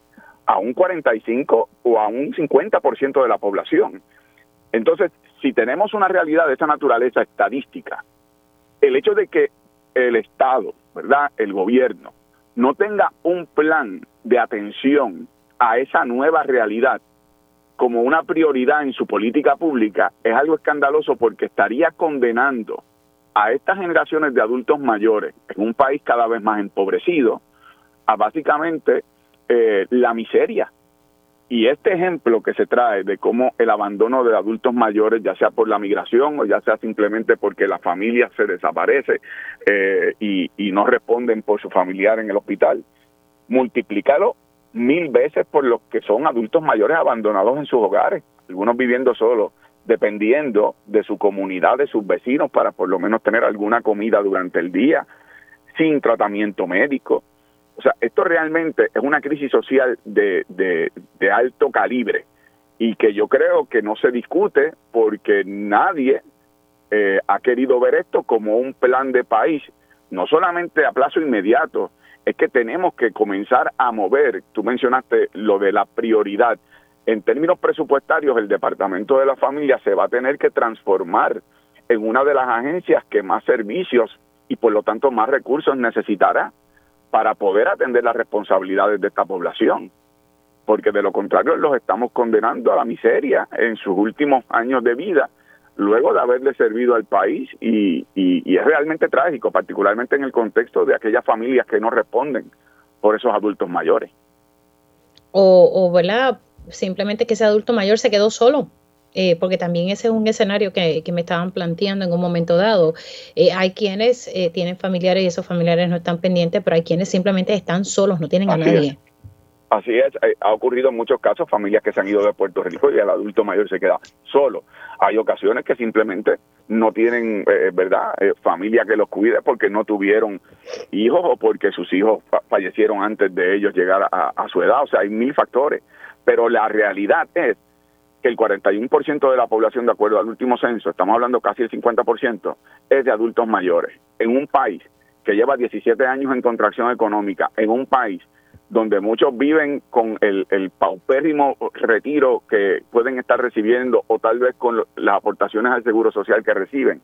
a un 45 o a un 50% de la población. Entonces, si tenemos una realidad de esa naturaleza estadística, el hecho de que el Estado, ¿verdad? El gobierno no tenga un plan de atención a esa nueva realidad como una prioridad en su política pública es algo escandaloso porque estaría condenando a estas generaciones de adultos mayores en un país cada vez más empobrecido a básicamente eh, la miseria. Y este ejemplo que se trae de cómo el abandono de adultos mayores, ya sea por la migración o ya sea simplemente porque la familia se desaparece eh, y, y no responden por su familiar en el hospital, multiplícalo mil veces por los que son adultos mayores abandonados en sus hogares, algunos viviendo solos, dependiendo de su comunidad, de sus vecinos, para por lo menos tener alguna comida durante el día, sin tratamiento médico. O sea, esto realmente es una crisis social de, de, alto calibre y que yo creo que no se discute porque nadie eh, ha querido ver esto como un plan de país, no solamente a plazo inmediato, es que tenemos que comenzar a mover, tú mencionaste lo de la prioridad, en términos presupuestarios el Departamento de la Familia se va a tener que transformar en una de las agencias que más servicios y por lo tanto más recursos necesitará para poder atender las responsabilidades de esta población. Porque de lo contrario los estamos condenando a la miseria en sus últimos años de vida luego de haberle servido al país y, es realmente trágico, particularmente en el contexto de aquellas familias que no responden por esos adultos mayores. O, o ¿verdad? Simplemente que ese adulto mayor se quedó solo. Eh, porque también ese es un escenario que, me estaban planteando en un momento dado. Eh, hay quienes eh, tienen familiares y esos familiares no están pendientes, pero hay quienes simplemente están solos, no tienen a nadie. Así es, eh, ha ocurrido en muchos casos familias que se han ido de Puerto Rico y el adulto mayor se queda solo. Hay ocasiones que simplemente no tienen, eh, ¿verdad?, eh, familia que los cuide porque no tuvieron hijos o porque sus hijos fallecieron antes de ellos llegar a, su edad. O sea, hay mil factores. Pero la realidad es que el 41% de la población, de acuerdo al último censo, estamos hablando casi el 50%, es de adultos mayores. En un país que lleva 17 años en contracción económica, en un país donde muchos viven con el, paupérrimo retiro que pueden estar recibiendo o tal vez con las aportaciones al seguro social que reciben,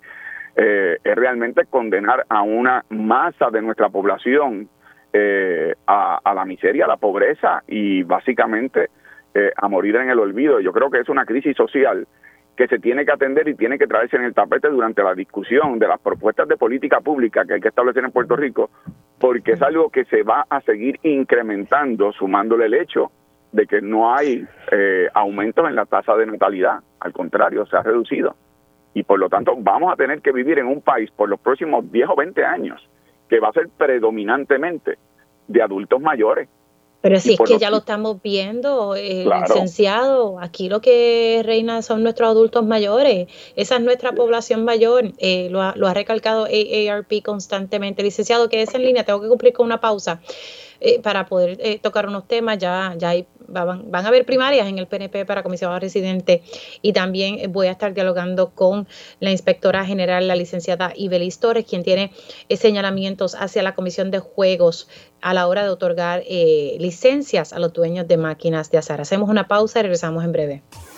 eh, es realmente condenar a una masa de nuestra población eh, a, la miseria, a la pobreza y básicamente eh, a morir en el olvido. Yo creo que es una crisis social que se tiene que atender y tiene que traerse en el tapete durante la discusión de las propuestas de política pública que hay que establecer en Puerto Rico, porque es algo que se va a seguir incrementando, sumándole el hecho de que no hay eh, aumentos en la tasa de natalidad, al contrario, se ha reducido. Y por lo tanto vamos a tener que vivir en un país por los próximos 10 o 20 años que va a ser predominantemente de adultos mayores. Pero si es que ya lo estamos viendo, eh, licenciado, aquí lo que reina son nuestros adultos mayores, esa es nuestra población mayor, eh, lo, ha, lo ha recalcado AARP constantemente. Licenciado, que es en línea, tengo que cumplir con una pausa. Eh, para poder eh, tocar unos temas. Ya, ya hay, van, van, a haber primarias en el PNP para comisionado residente y también voy a estar dialogando con la inspectora general, la licenciada Ibelis Torres, quien tiene eh, señalamientos hacia la Comisión de Juegos a la hora de otorgar licencias a los dueños de máquinas de azar. Hacemos una pausa y regresamos en breve.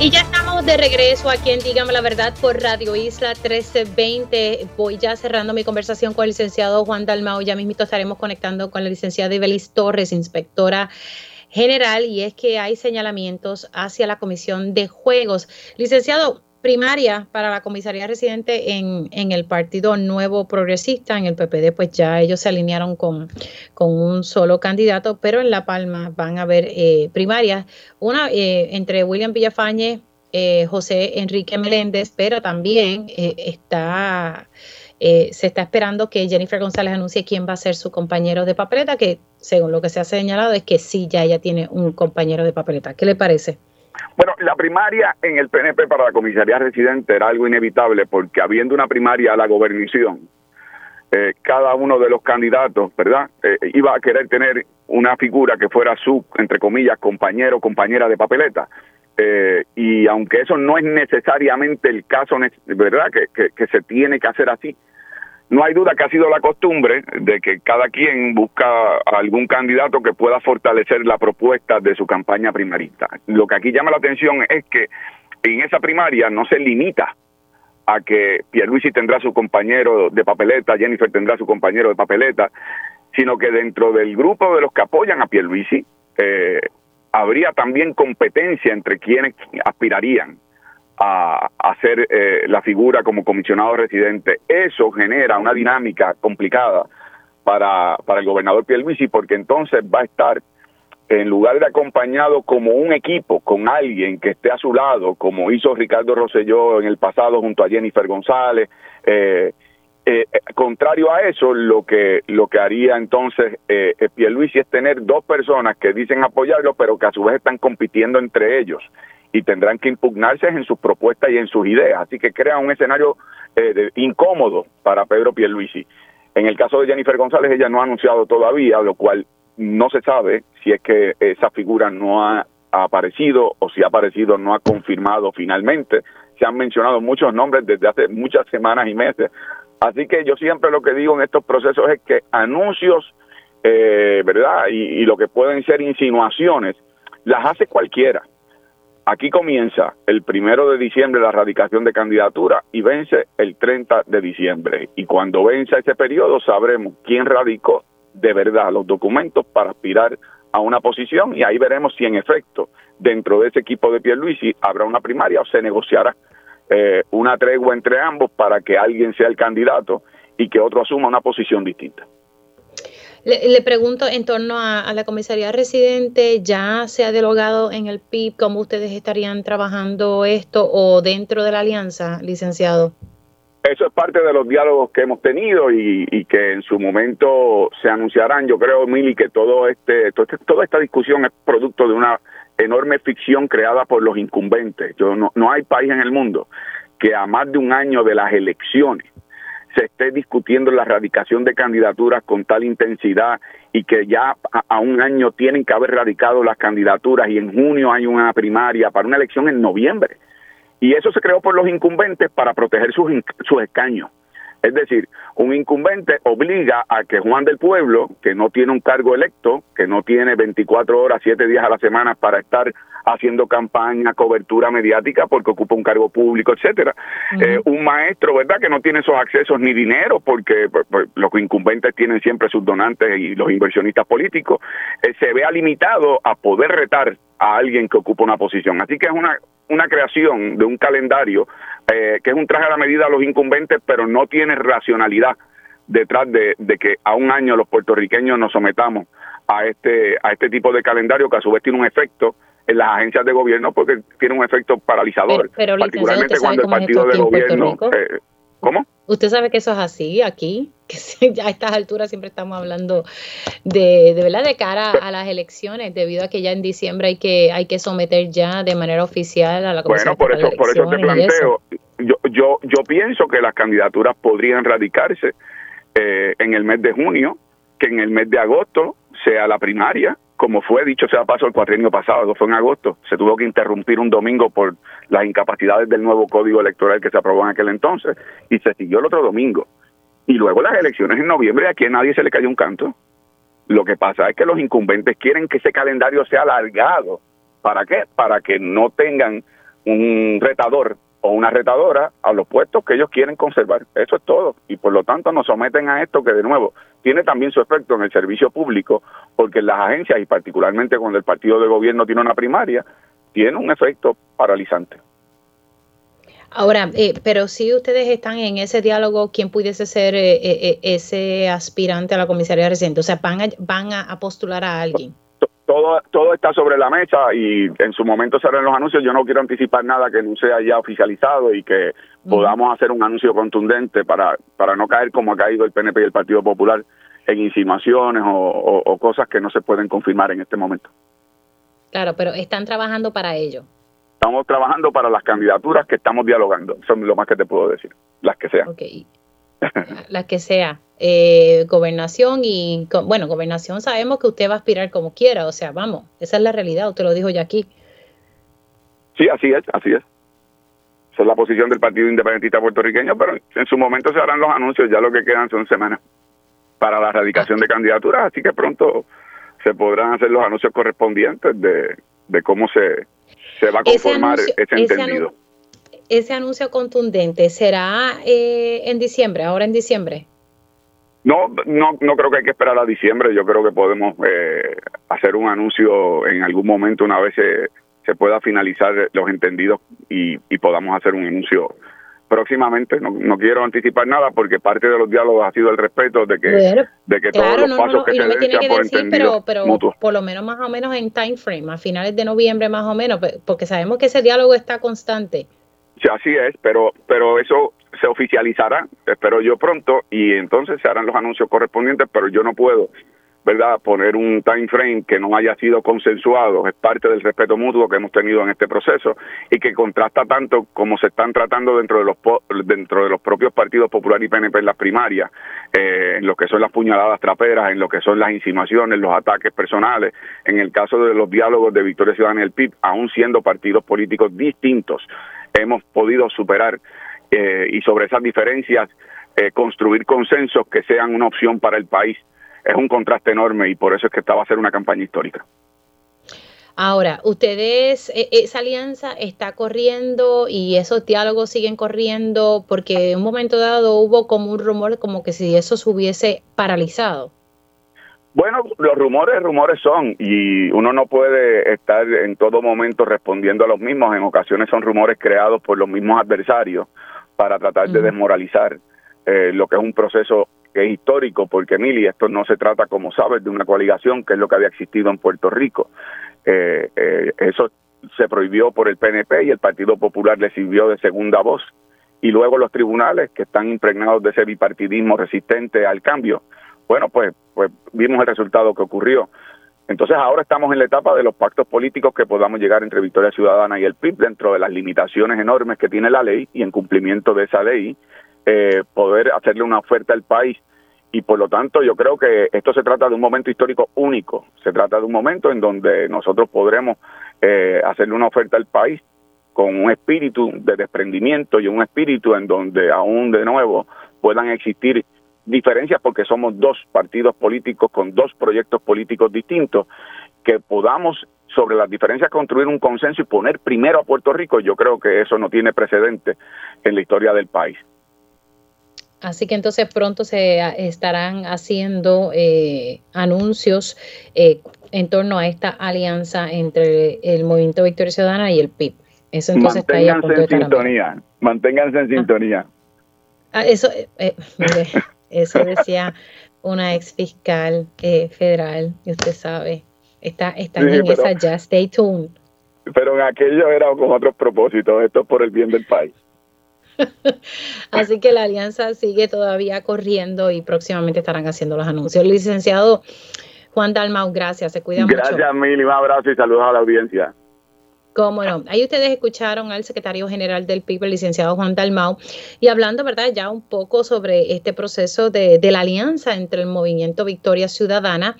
y ya estamos de regreso aquí en Dígame la Verdad por Radio Isla 1320. Voy ya cerrando mi conversación con el licenciado Juan Dalmao. Ya mismito estaremos conectando con la licenciada Ibelis Torres, inspectora general, y es que hay señalamientos hacia la Comisión de Juegos. Licenciado, primaria para la comisaría residente en, en, el Partido Nuevo Progresista, en el PPD, pues ya ellos se alinearon con, con un solo candidato, pero en La Palma van a haber eh, primarias, una eh, entre William Villafañe, eh, José Enrique Meléndez, pero también está... se está esperando que Jennifer González anuncie quién va a ser su compañero de papeleta, que según lo que se ha señalado es que sí, ya ella tiene un compañero de papeleta. ¿Qué le parece? Bueno, la primaria en el PNP para la comisaría residente era algo inevitable porque habiendo una primaria a la gobernación, eh, cada uno de los candidatos, ¿verdad? Eh, iba a querer tener una figura que fuera su, entre comillas, compañero o compañera de papeleta. Eh, y aunque eso no es necesariamente el caso, ¿verdad? que se tiene que hacer así, no hay duda que ha sido la costumbre de que cada quien busca algún candidato que pueda fortalecer la propuesta de su campaña primarista. Lo que aquí llama la atención es que en esa primaria no se limita a que Pierluisi tendrá su compañero de papeleta, Jennifer tendrá su compañero de papeleta, sino que dentro del grupo de los que apoyan a Pierluisi eh, habría también competencia entre quienes aspirarían a, hacer eh, la figura como comisionado residente. Eso genera una dinámica complicada para, para el gobernador Pierluisi porque entonces va a estar en lugar de acompañado como un equipo con alguien que esté a su lado, como hizo Ricardo Rosselló en el pasado junto a Jennifer González, eh, eh, contrario a eso, lo que lo que haría entonces eh, Pierluisi es tener dos personas que dicen apoyarlo, pero que a su vez están compitiendo entre ellos y tendrán que impugnarse en sus propuestas y en sus ideas. Así que crea un escenario eh, incómodo para Pedro Pierluisi. En el caso de Jennifer González, ella no ha anunciado todavía, lo cual no se sabe si es que esa figura no ha, aparecido o si ha aparecido no ha confirmado finalmente. Se han mencionado muchos nombres desde hace muchas semanas y meses. Así que yo siempre lo que digo en estos procesos es que anuncios, eh, ¿verdad? y lo que pueden ser insinuaciones, las hace cualquiera Aquí comienza el primero de diciembre la radicación de candidatura y vence el 30 de diciembre. Y cuando vence ese periodo sabremos quién radicó de verdad los documentos para aspirar a una posición y ahí veremos si en efecto dentro de ese equipo de Pierluisi habrá una primaria o se negociará eh, una tregua entre ambos para que alguien sea el candidato y que otro asuma una posición distinta. Le, pregunto en torno a, la comisaría residente, ¿ya se ha dialogado en el PIB cómo ustedes estarían trabajando esto o dentro de la alianza, licenciado? Eso es parte de los diálogos que hemos tenido y, que en su momento se anunciarán. Yo creo, Mili, que todo este, este, toda esta discusión es producto de una enorme ficción creada por los incumbentes. Yo no, no hay país en el mundo que a más de un año de las elecciones se esté discutiendo la erradicación de candidaturas con tal intensidad y que ya a, un año tienen que haber radicado las candidaturas y en junio hay una primaria para una elección en noviembre. Y eso se creó por los incumbentes para proteger sus, sus escaños. Es decir, un incumbente obliga a que Juan del Pueblo, que no tiene un cargo electo, que no tiene 24 horas, 7 días a la semana para estar haciendo campaña, cobertura mediática porque ocupa un cargo público, etcétera. Eh, un maestro, ¿verdad?, que no tiene esos accesos ni dinero porque pues, pues, los incumbentes tienen siempre sus donantes y los inversionistas políticos, eh, se vea limitado a poder retar a alguien que ocupa una posición. Así que es una, una creación de un calendario eh, que es un traje a la medida a los incumbentes, pero no tiene racionalidad detrás de, de que a un año los puertorriqueños nos sometamos a este a este tipo de calendario que a su vez tiene un efecto en las agencias de gobierno porque tiene un efecto paralizador, particularmente cuando el partido de gobierno... Eh, ¿Cómo? Usted sabe que eso es así aquí, que a estas alturas siempre estamos hablando de, de verdad de cara a las elecciones, debido a que ya en diciembre hay que hay que someter ya de manera oficial a la Comisión Bueno, por eso por eso te planteo, yo yo yo pienso que las candidaturas podrían radicarse eh, en el mes de junio, que en el mes de agosto sea la primaria como fue dicho sea paso el cuatrienio pasado, fue en agosto, se tuvo que interrumpir un domingo por las incapacidades del nuevo código electoral que se aprobó en aquel entonces y se siguió el otro domingo. Y luego las elecciones en noviembre, aquí a nadie se le cayó un canto. Lo que pasa es que los incumbentes quieren que ese calendario sea alargado. ¿Para qué? Para que no tengan un retador o una retadora a los puestos que ellos quieren conservar. Eso es todo. Y por lo tanto nos someten a esto que de nuevo tiene también su efecto en el servicio público, porque las agencias y particularmente cuando el partido de gobierno tiene una primaria, tiene un efecto paralizante. Ahora, eh, pero si ustedes están en ese diálogo, ¿quién pudiese ser eh, eh, ese aspirante a la comisaría reciente? O sea, van van a postular a alguien todo, todo está sobre la mesa y en su momento serán los anuncios. Yo no quiero anticipar nada que no sea ya oficializado y que podamos hacer un anuncio contundente para, para no caer como ha caído el PNP y el Partido Popular en insinuaciones o, cosas que no se pueden confirmar en este momento. Claro, pero están trabajando para ello. Estamos trabajando para las candidaturas que estamos dialogando. Eso es lo más que te puedo decir. Las que sean. Okay. Las que sea. Eh, gobernación y, bueno, gobernación sabemos que usted va a aspirar como quiera, o sea, vamos, esa es la realidad, usted lo dijo ya aquí. Sí, así es, así es. Esa es la posición del Partido Independentista Puertorriqueño, pero en su momento se harán los anuncios, ya lo que quedan son semanas para la erradicación de candidaturas, así que pronto se podrán hacer los anuncios correspondientes de, de cómo se, se va a conformar ese, entendido. Ese, anuncio contundente será eh, en diciembre, ahora en diciembre. No, no, no creo que hay que esperar a diciembre. Yo creo que podemos eh, hacer un anuncio en algún momento una vez se, se pueda finalizar los entendidos y, y podamos hacer un anuncio próximamente. No, no, quiero anticipar nada porque parte de los diálogos ha sido el respeto de que, de que todos los pasos que se den sean por pero, pero por lo menos más o menos en time frame, a finales de noviembre más o menos, porque sabemos que ese diálogo está constante. Sí, así es, pero pero eso se oficializará, espero yo pronto, y entonces se harán los anuncios correspondientes, pero yo no puedo, ¿verdad?, poner un time frame que no haya sido consensuado, es parte del respeto mutuo que hemos tenido en este proceso y que contrasta tanto como se están tratando dentro de los dentro de los propios partidos Popular y PNP en las primarias, eh, en lo que son las puñaladas traperas, en lo que son las insinuaciones, los ataques personales, en el caso de los diálogos de Victoria Ciudadana y el PIB, aún siendo partidos políticos distintos, hemos podido superar eh, y sobre esas diferencias eh, construir consensos que sean una opción para el país. Es un contraste enorme y por eso es que esta va a ser una campaña histórica. Ahora, ustedes, e, esa alianza está corriendo y esos diálogos siguen corriendo porque en un momento dado hubo como un rumor como que si eso se hubiese paralizado. Bueno, los rumores, rumores son y uno no puede estar en todo momento respondiendo a los mismos. En ocasiones son rumores creados por los mismos adversarios para tratar de desmoralizar eh, lo que es un proceso que es histórico, porque Mili, esto no se trata, como sabes, de una coaligación, que es lo que había existido en Puerto Rico. Eh, eh, eso se prohibió por el PNP y el Partido Popular le sirvió de segunda voz. Y luego los tribunales, que están impregnados de ese bipartidismo resistente al cambio, bueno, pues, pues vimos el resultado que ocurrió. Entonces ahora estamos en la etapa de los pactos políticos que podamos llegar entre Victoria Ciudadana y el PIB dentro de las limitaciones enormes que tiene la ley y en cumplimiento de esa ley eh, poder hacerle una oferta al país y por lo tanto yo creo que esto se trata de un momento histórico único, se trata de un momento en donde nosotros podremos eh, hacerle una oferta al país con un espíritu de desprendimiento y un espíritu en donde aún de nuevo puedan existir diferencias porque somos dos partidos políticos con dos proyectos políticos distintos, que podamos sobre las diferencias construir un consenso y poner primero a Puerto Rico, yo creo que eso no tiene precedente en la historia del país. Así que entonces pronto se estarán haciendo eh, anuncios eh, en torno a esta alianza entre el Movimiento Victoria Ciudadana y el PIB. Eso entonces manténganse está ahí en sintonía, manténganse en ah. sintonía. Ah, eso, eh, eso decía una ex fiscal federal, y usted sabe, está, están en esa ya, stay tuned. Pero en aquello era con otros propósitos, esto es por el bien del país. Así que la alianza sigue todavía corriendo y próximamente estarán haciendo los anuncios. Licenciado Juan Dalmau, gracias, se cuida mucho. Gracias, Mili, un abrazo y saludos a la audiencia. Cómo no. Ahí ustedes escucharon al secretario general del PIB, el licenciado Juan Dalmau, y hablando, ¿verdad?, ya un poco sobre este proceso de, la alianza entre el movimiento Victoria Ciudadana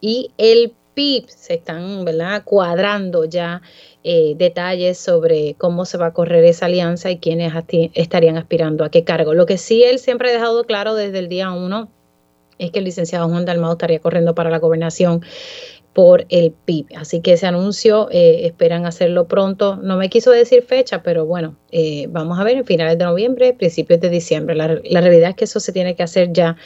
y el PIB. Se están, ¿verdad?, cuadrando ya eh, detalles sobre cómo se va a correr esa alianza y quiénes estarían aspirando a qué cargo. Lo que sí él siempre ha dejado claro desde el día uno es que el licenciado Juan Dalmado estaría corriendo para la gobernación por el PIB. Así que ese anuncio eh, esperan hacerlo pronto. No me quiso decir fecha, pero bueno, eh, vamos a ver en finales de noviembre, principios de diciembre. La, realidad es que eso se tiene que hacer ya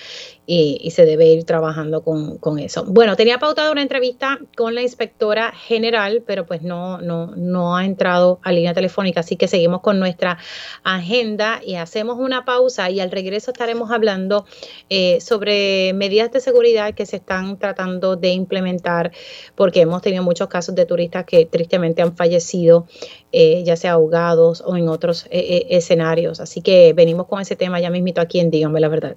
y, se debe ir trabajando con, con, eso. Bueno, tenía pautada una entrevista con la inspectora general, pero pues no, no, no ha entrado a línea telefónica, así que seguimos con nuestra agenda y hacemos una pausa y al regreso estaremos hablando eh, sobre medidas de seguridad que se están tratando de implementar porque hemos tenido muchos casos de turistas que tristemente han fallecido, eh, ya sea ahogados o en otros eh, eh, escenarios. Así que venimos con ese tema ya mismito aquí en Dígame la verdad.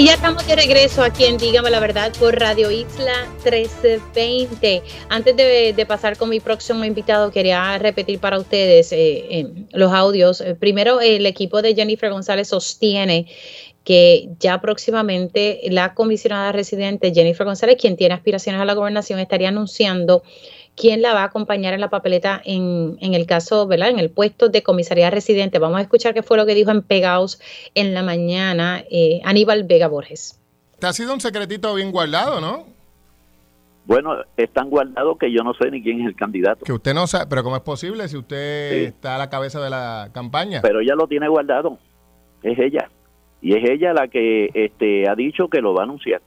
Y ya estamos de regreso aquí en Dígame la Verdad por Radio Isla 1320. Antes de, pasar con mi próximo invitado, quería repetir para ustedes eh, los audios. Eh, primero, el equipo de Jennifer González sostiene que ya próximamente la comisionada residente Jennifer González, quien tiene aspiraciones a la gobernación, estaría anunciando quién la va a acompañar en la papeleta en, en, el caso, ¿verdad? En el puesto de comisaría residente. Vamos a escuchar qué fue lo que dijo en Pegaos en la mañana eh, Aníbal Vega Borges. Te ha sido un secretito bien guardado, ¿no? Bueno, es tan guardado que yo no sé ni quién es el candidato. Que usted no sabe, pero ¿cómo es posible si usted está a la cabeza de la campaña? Pero ella lo tiene guardado, es ella y es ella la que este, ha dicho que lo va a anunciar.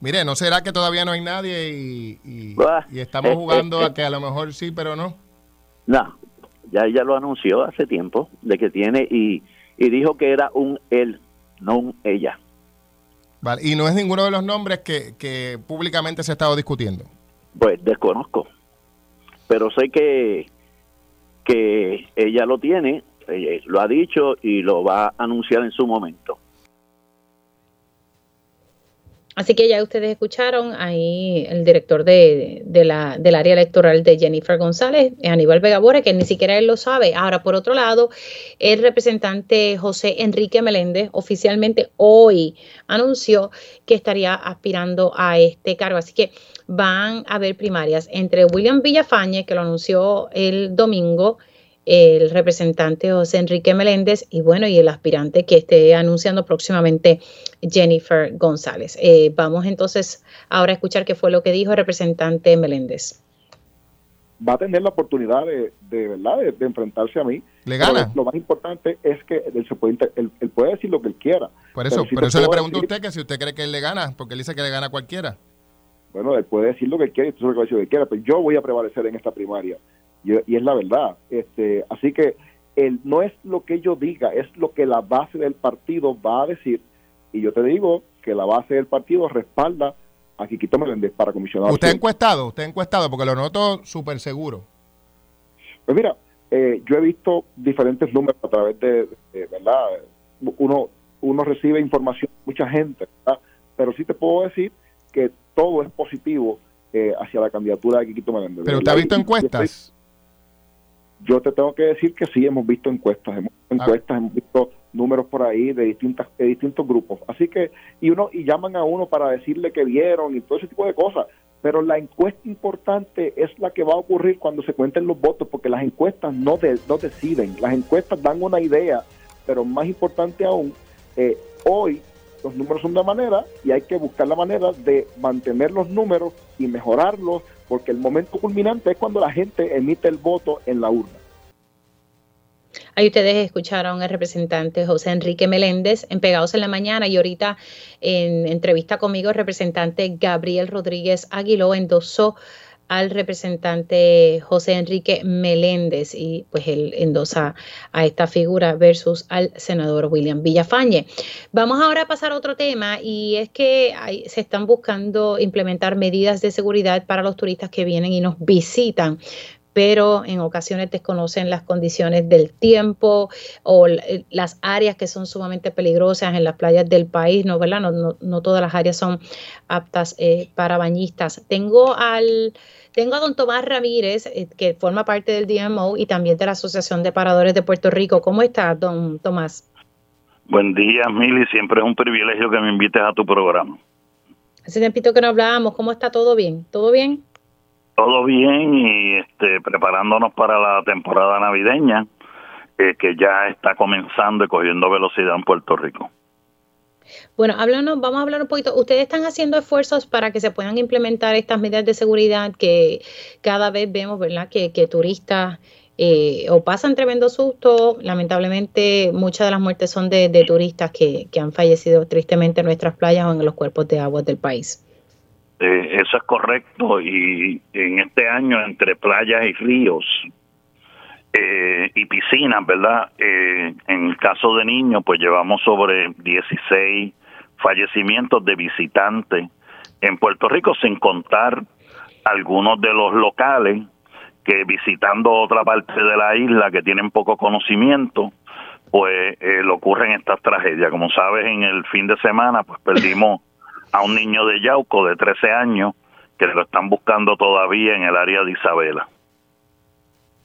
Mire, ¿no será que todavía no hay nadie y, estamos jugando a que a lo mejor sí, pero no? No, ya ella lo anunció hace tiempo, de que tiene, y, y dijo que era un él, no un ella. Vale, y no es ninguno de los nombres que, que públicamente se ha estado discutiendo. Pues desconozco, pero sé que, que ella lo tiene, eh, lo ha dicho y lo va a anunciar en su momento. Así que ya ustedes escucharon ahí el director de, la, del área electoral de Jennifer González, Aníbal Vega Bore, que ni siquiera él lo sabe. Ahora, por otro lado, el representante José Enrique Meléndez oficialmente hoy anunció que estaría aspirando a este cargo. Así que van a haber primarias entre William Villafañe, que lo anunció el domingo, el representante José Enrique Meléndez y bueno, y el aspirante que esté anunciando próximamente Jennifer González. Eh, vamos entonces ahora a escuchar qué fue lo que dijo el representante Meléndez. Va a tener la oportunidad de, verdad de, enfrentarse a mí. ¿Le gana? Lo más importante es que él, se puede, él, puede decir lo que él quiera. Por eso, pero, eso le pregunto a usted que si usted cree que él le gana, porque él dice que le gana a cualquiera. Bueno, él puede decir lo que quiera y tú lo que quiera, pero yo voy a prevalecer en esta primaria y, es la verdad. Este, así que el, no es lo que yo diga, es lo que la base del partido va a decir. Y yo te digo que la base del partido respalda a Quiquito Meléndez para comisionado. ¿Usted ha encuestado? ¿Usted ha encuestado? Porque lo noto súper seguro. Pues mira, eh, yo he visto diferentes números a través de, ¿verdad? Uno, uno recibe información, mucha gente, pero sí te puedo decir que todo es positivo eh, hacia la candidatura de Quiquito Meléndez. ¿Pero usted ha visto encuestas? Yo te tengo que decir que sí, hemos visto encuestas, hemos visto encuestas, hemos visto números por ahí de distintas de distintos grupos. Así que y uno y llaman a uno para decirle que vieron y todo ese tipo de cosas. Pero la encuesta importante es la que va a ocurrir cuando se cuenten los votos, porque las encuestas no, no deciden, las encuestas dan una idea, pero más importante aún, eh, hoy los números son de manera y hay que buscar la manera de mantener los números y mejorarlos, porque el momento culminante es cuando la gente emite el voto en la urna. Ahí ustedes escucharon al representante José Enrique Meléndez en Pegados en la Mañana y ahorita en entrevista conmigo el representante Gabriel Rodríguez Aguiló endosó al representante José Enrique Meléndez y pues él endosa a esta figura versus al senador William Villafañe. Vamos ahora a pasar a otro tema y es que se están buscando implementar medidas de seguridad para los turistas que vienen y nos visitan pero en ocasiones desconocen las condiciones del tiempo o las áreas que son sumamente peligrosas en las playas del país, ¿no? ¿verdad? No, no, todas las áreas son aptas eh, para bañistas. Tengo al tengo a don Tomás Ramírez, eh, que forma parte del DMO y también de la Asociación de Paradores de Puerto Rico. ¿Cómo está, don Tomás? Buen día, Mili. Siempre es un privilegio que me invites a tu programa. Hace tiempito que no hablábamos. ¿Cómo está todo bien? ¿Todo bien? Todo bien y este, preparándonos para la temporada navideña eh, que ya está comenzando y cogiendo velocidad en Puerto Rico. Bueno, háblanos, vamos a hablar un poquito. Ustedes están haciendo esfuerzos para que se puedan implementar estas medidas de seguridad que cada vez vemos, ¿verdad? Que, que turistas eh, o pasan tremendo susto. Lamentablemente, muchas de las muertes son de, turistas que, que, han fallecido tristemente en nuestras playas o en los cuerpos de agua del país. Eh, eso es correcto y en este año entre playas y ríos eh, y piscinas, ¿verdad? Eh, en el caso de niños, pues llevamos sobre 16 fallecimientos de visitantes en Puerto Rico, sin contar algunos de los locales que visitando otra parte de la isla que tienen poco conocimiento, pues eh, le ocurren estas tragedias. Como sabes, en el fin de semana, pues perdimos a un niño de Yauco de 13 años que lo están buscando todavía en el área de Isabela.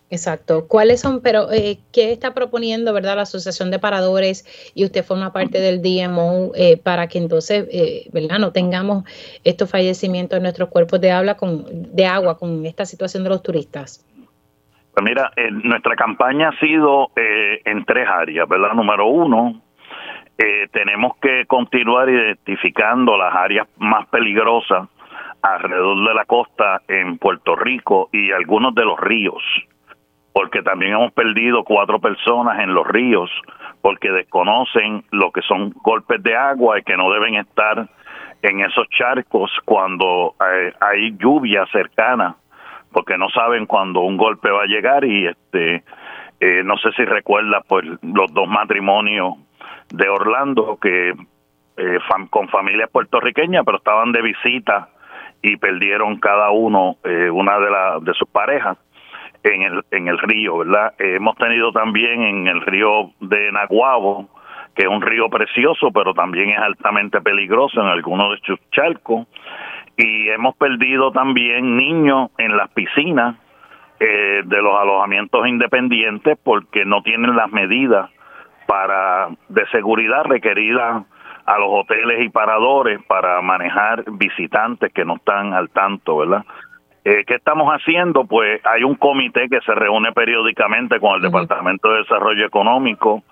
Exacto. ¿Cuáles son, pero eh, qué está proponiendo, verdad, la Asociación de Paradores y usted forma parte del DMO eh, para que entonces, eh, verdad, no tengamos estos fallecimientos en nuestros cuerpos de, habla con, de agua con esta situación de los turistas? Pues mira, nuestra campaña ha sido en tres áreas, ¿verdad? Número uno, tenemos que continuar identificando las áreas más peligrosas alrededor de la costa en Puerto Rico y algunos de los ríos, porque también hemos perdido cuatro personas en los ríos porque desconocen lo que son golpes de agua y que no deben estar en esos charcos cuando eh, hay lluvia cercana porque no saben cuándo un golpe va a llegar y este eh, no sé si recuerda pues los dos matrimonios de Orlando que eh, con familias puertorriqueñas, pero estaban de visita y perdieron cada uno eh, una de, la, de sus parejas en el, en el río, ¿verdad? Eh, hemos tenido también en el río de Naguabo, que es un río precioso, pero también es altamente peligroso en algunos de sus charcos, y hemos perdido también niños en las piscinas de los alojamientos independientes porque no tienen las medidas para de seguridad requerida a los hoteles y paradores para manejar visitantes que no están al tanto, ¿verdad? Eh, ¿Qué estamos haciendo? Pues hay un comité que se reúne periódicamente con el Departamento de Desarrollo Económico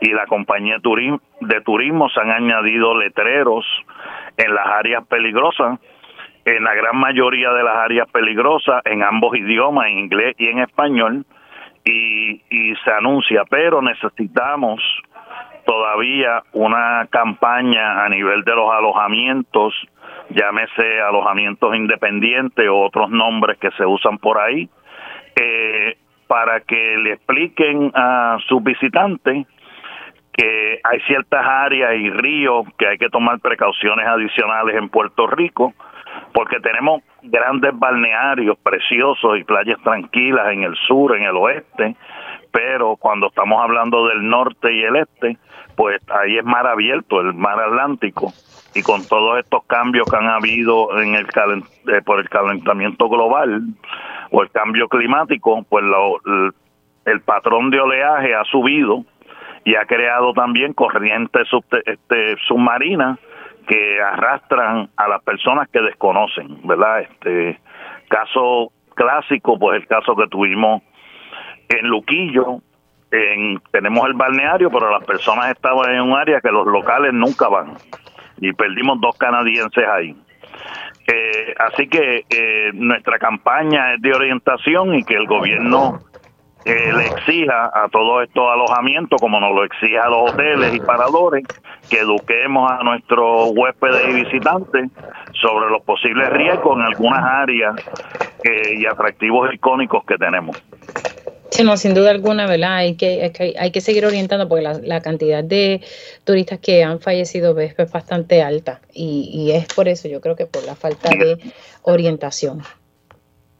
y la compañía de turismo. Se han añadido letreros en las áreas peligrosas, en la gran mayoría de las áreas peligrosas, en ambos idiomas, en inglés y en español y, se anuncia, pero necesitamos todavía una campaña a nivel de los alojamientos, llámese alojamientos independientes o otros nombres que se usan por ahí, eh, para que le expliquen a sus visitantes que hay ciertas áreas y ríos que hay que tomar precauciones adicionales en Puerto Rico, porque tenemos grandes balnearios preciosos y playas tranquilas en el sur, en el oeste, pero cuando estamos hablando del norte y el este, pues ahí es mar abierto, el mar Atlántico, y con todos estos cambios que han habido en el eh, por el calentamiento global o el cambio climático, pues el, el patrón de oleaje ha subido y ha creado también corrientes este, submarinas que arrastran a las personas que desconocen, ¿verdad? Este caso clásico, pues el caso que tuvimos en Luquillo, en, tenemos el balneario, pero las personas estaban en un área que los locales nunca van y perdimos dos canadienses ahí. Eh, así que eh, nuestra campaña es de orientación y que el gobierno le exija a todos estos alojamientos, como nos lo exige a los hoteles y paradores, que eduquemos a nuestros huéspedes y visitantes sobre los posibles riesgos en algunas áreas eh, y atractivos icónicos que tenemos. Sí, no, sin duda alguna, ¿verdad? Hay que, hay que, seguir orientando porque la, cantidad de turistas que han fallecido es, bastante alta y, y es por eso, yo creo que por la falta de orientación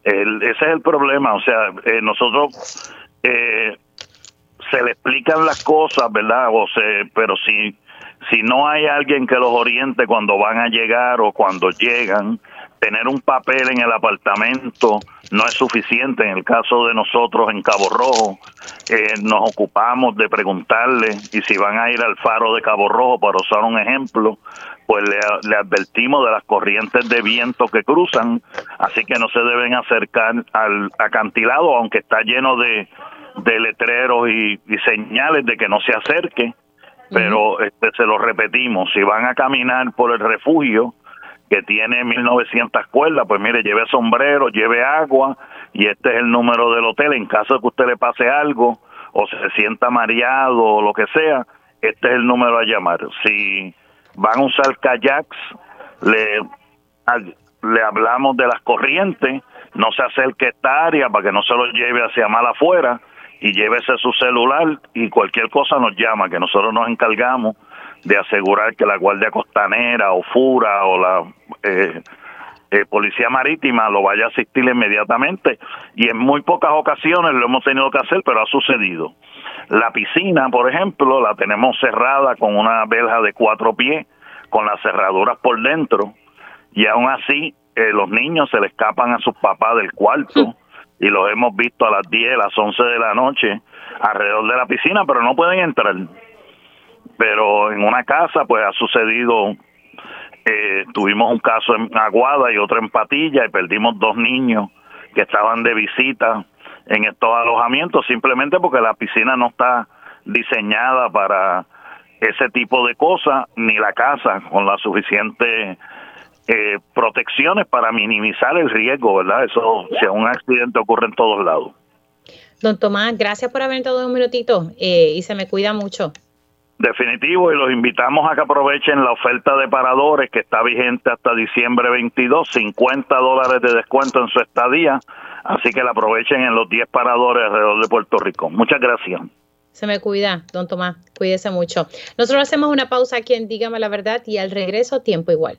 ese es el problema, o sea, eh, nosotros eh, se le explican las cosas, ¿verdad? O se, pero si, si no hay alguien que los oriente cuando van a llegar o cuando llegan, tener un papel en el apartamento no es suficiente. En el caso de nosotros en Cabo Rojo, eh, nos ocupamos de preguntarle y si van a ir al faro de Cabo Rojo, para usar un ejemplo, pues le, advertimos de las corrientes de viento que cruzan, así que no se deben acercar al acantilado, aunque está lleno de, letreros y, señales de que no se acerque, pero este, se lo repetimos, si van a caminar por el refugio, que tiene 1900 cuerdas, pues mire, lleve sombrero, lleve agua y este es el número del hotel en caso de que usted le pase algo o se sienta mareado o lo que sea, este es el número a llamar. Si van a usar kayaks, le, le hablamos de las corrientes, no se acerque a esta área para que no se lo lleve hacia mal afuera y llévese su celular y cualquier cosa nos llama, que nosotros nos encargamos de asegurar que la Guardia Costanera o FURA o la eh, eh, Policía Marítima lo vaya a asistir inmediatamente y en muy pocas ocasiones lo hemos tenido que hacer, pero ha sucedido. La piscina, por ejemplo, la tenemos cerrada con una verja de cuatro pies, con las cerraduras por dentro, y aún así eh, los niños se le escapan a sus papás del cuarto, y los hemos visto a las 10, las 11 de la noche alrededor de la piscina, pero no pueden entrar. Pero en una casa, pues ha sucedido, eh, tuvimos un caso en Aguada y otro en Patilla, y perdimos dos niños que estaban de visita en estos alojamientos simplemente porque la piscina no está diseñada para ese tipo de cosas ni la casa con las suficientes eh, protecciones para minimizar el riesgo, ¿verdad? Eso, si un accidente ocurre en todos lados. Don Tomás, gracias por haber entrado un minutito eh, y se me cuida mucho. Definitivo, y los invitamos a que aprovechen la oferta de paradores que está vigente hasta diciembre 22, 50 dólares de descuento en su estadía, así que la aprovechen en los 10 paradores alrededor de Puerto Rico. Muchas gracias. Se me cuida, don Tomás, cuídese mucho. Nosotros hacemos una pausa aquí en Dígame la Verdad y al regreso tiempo igual.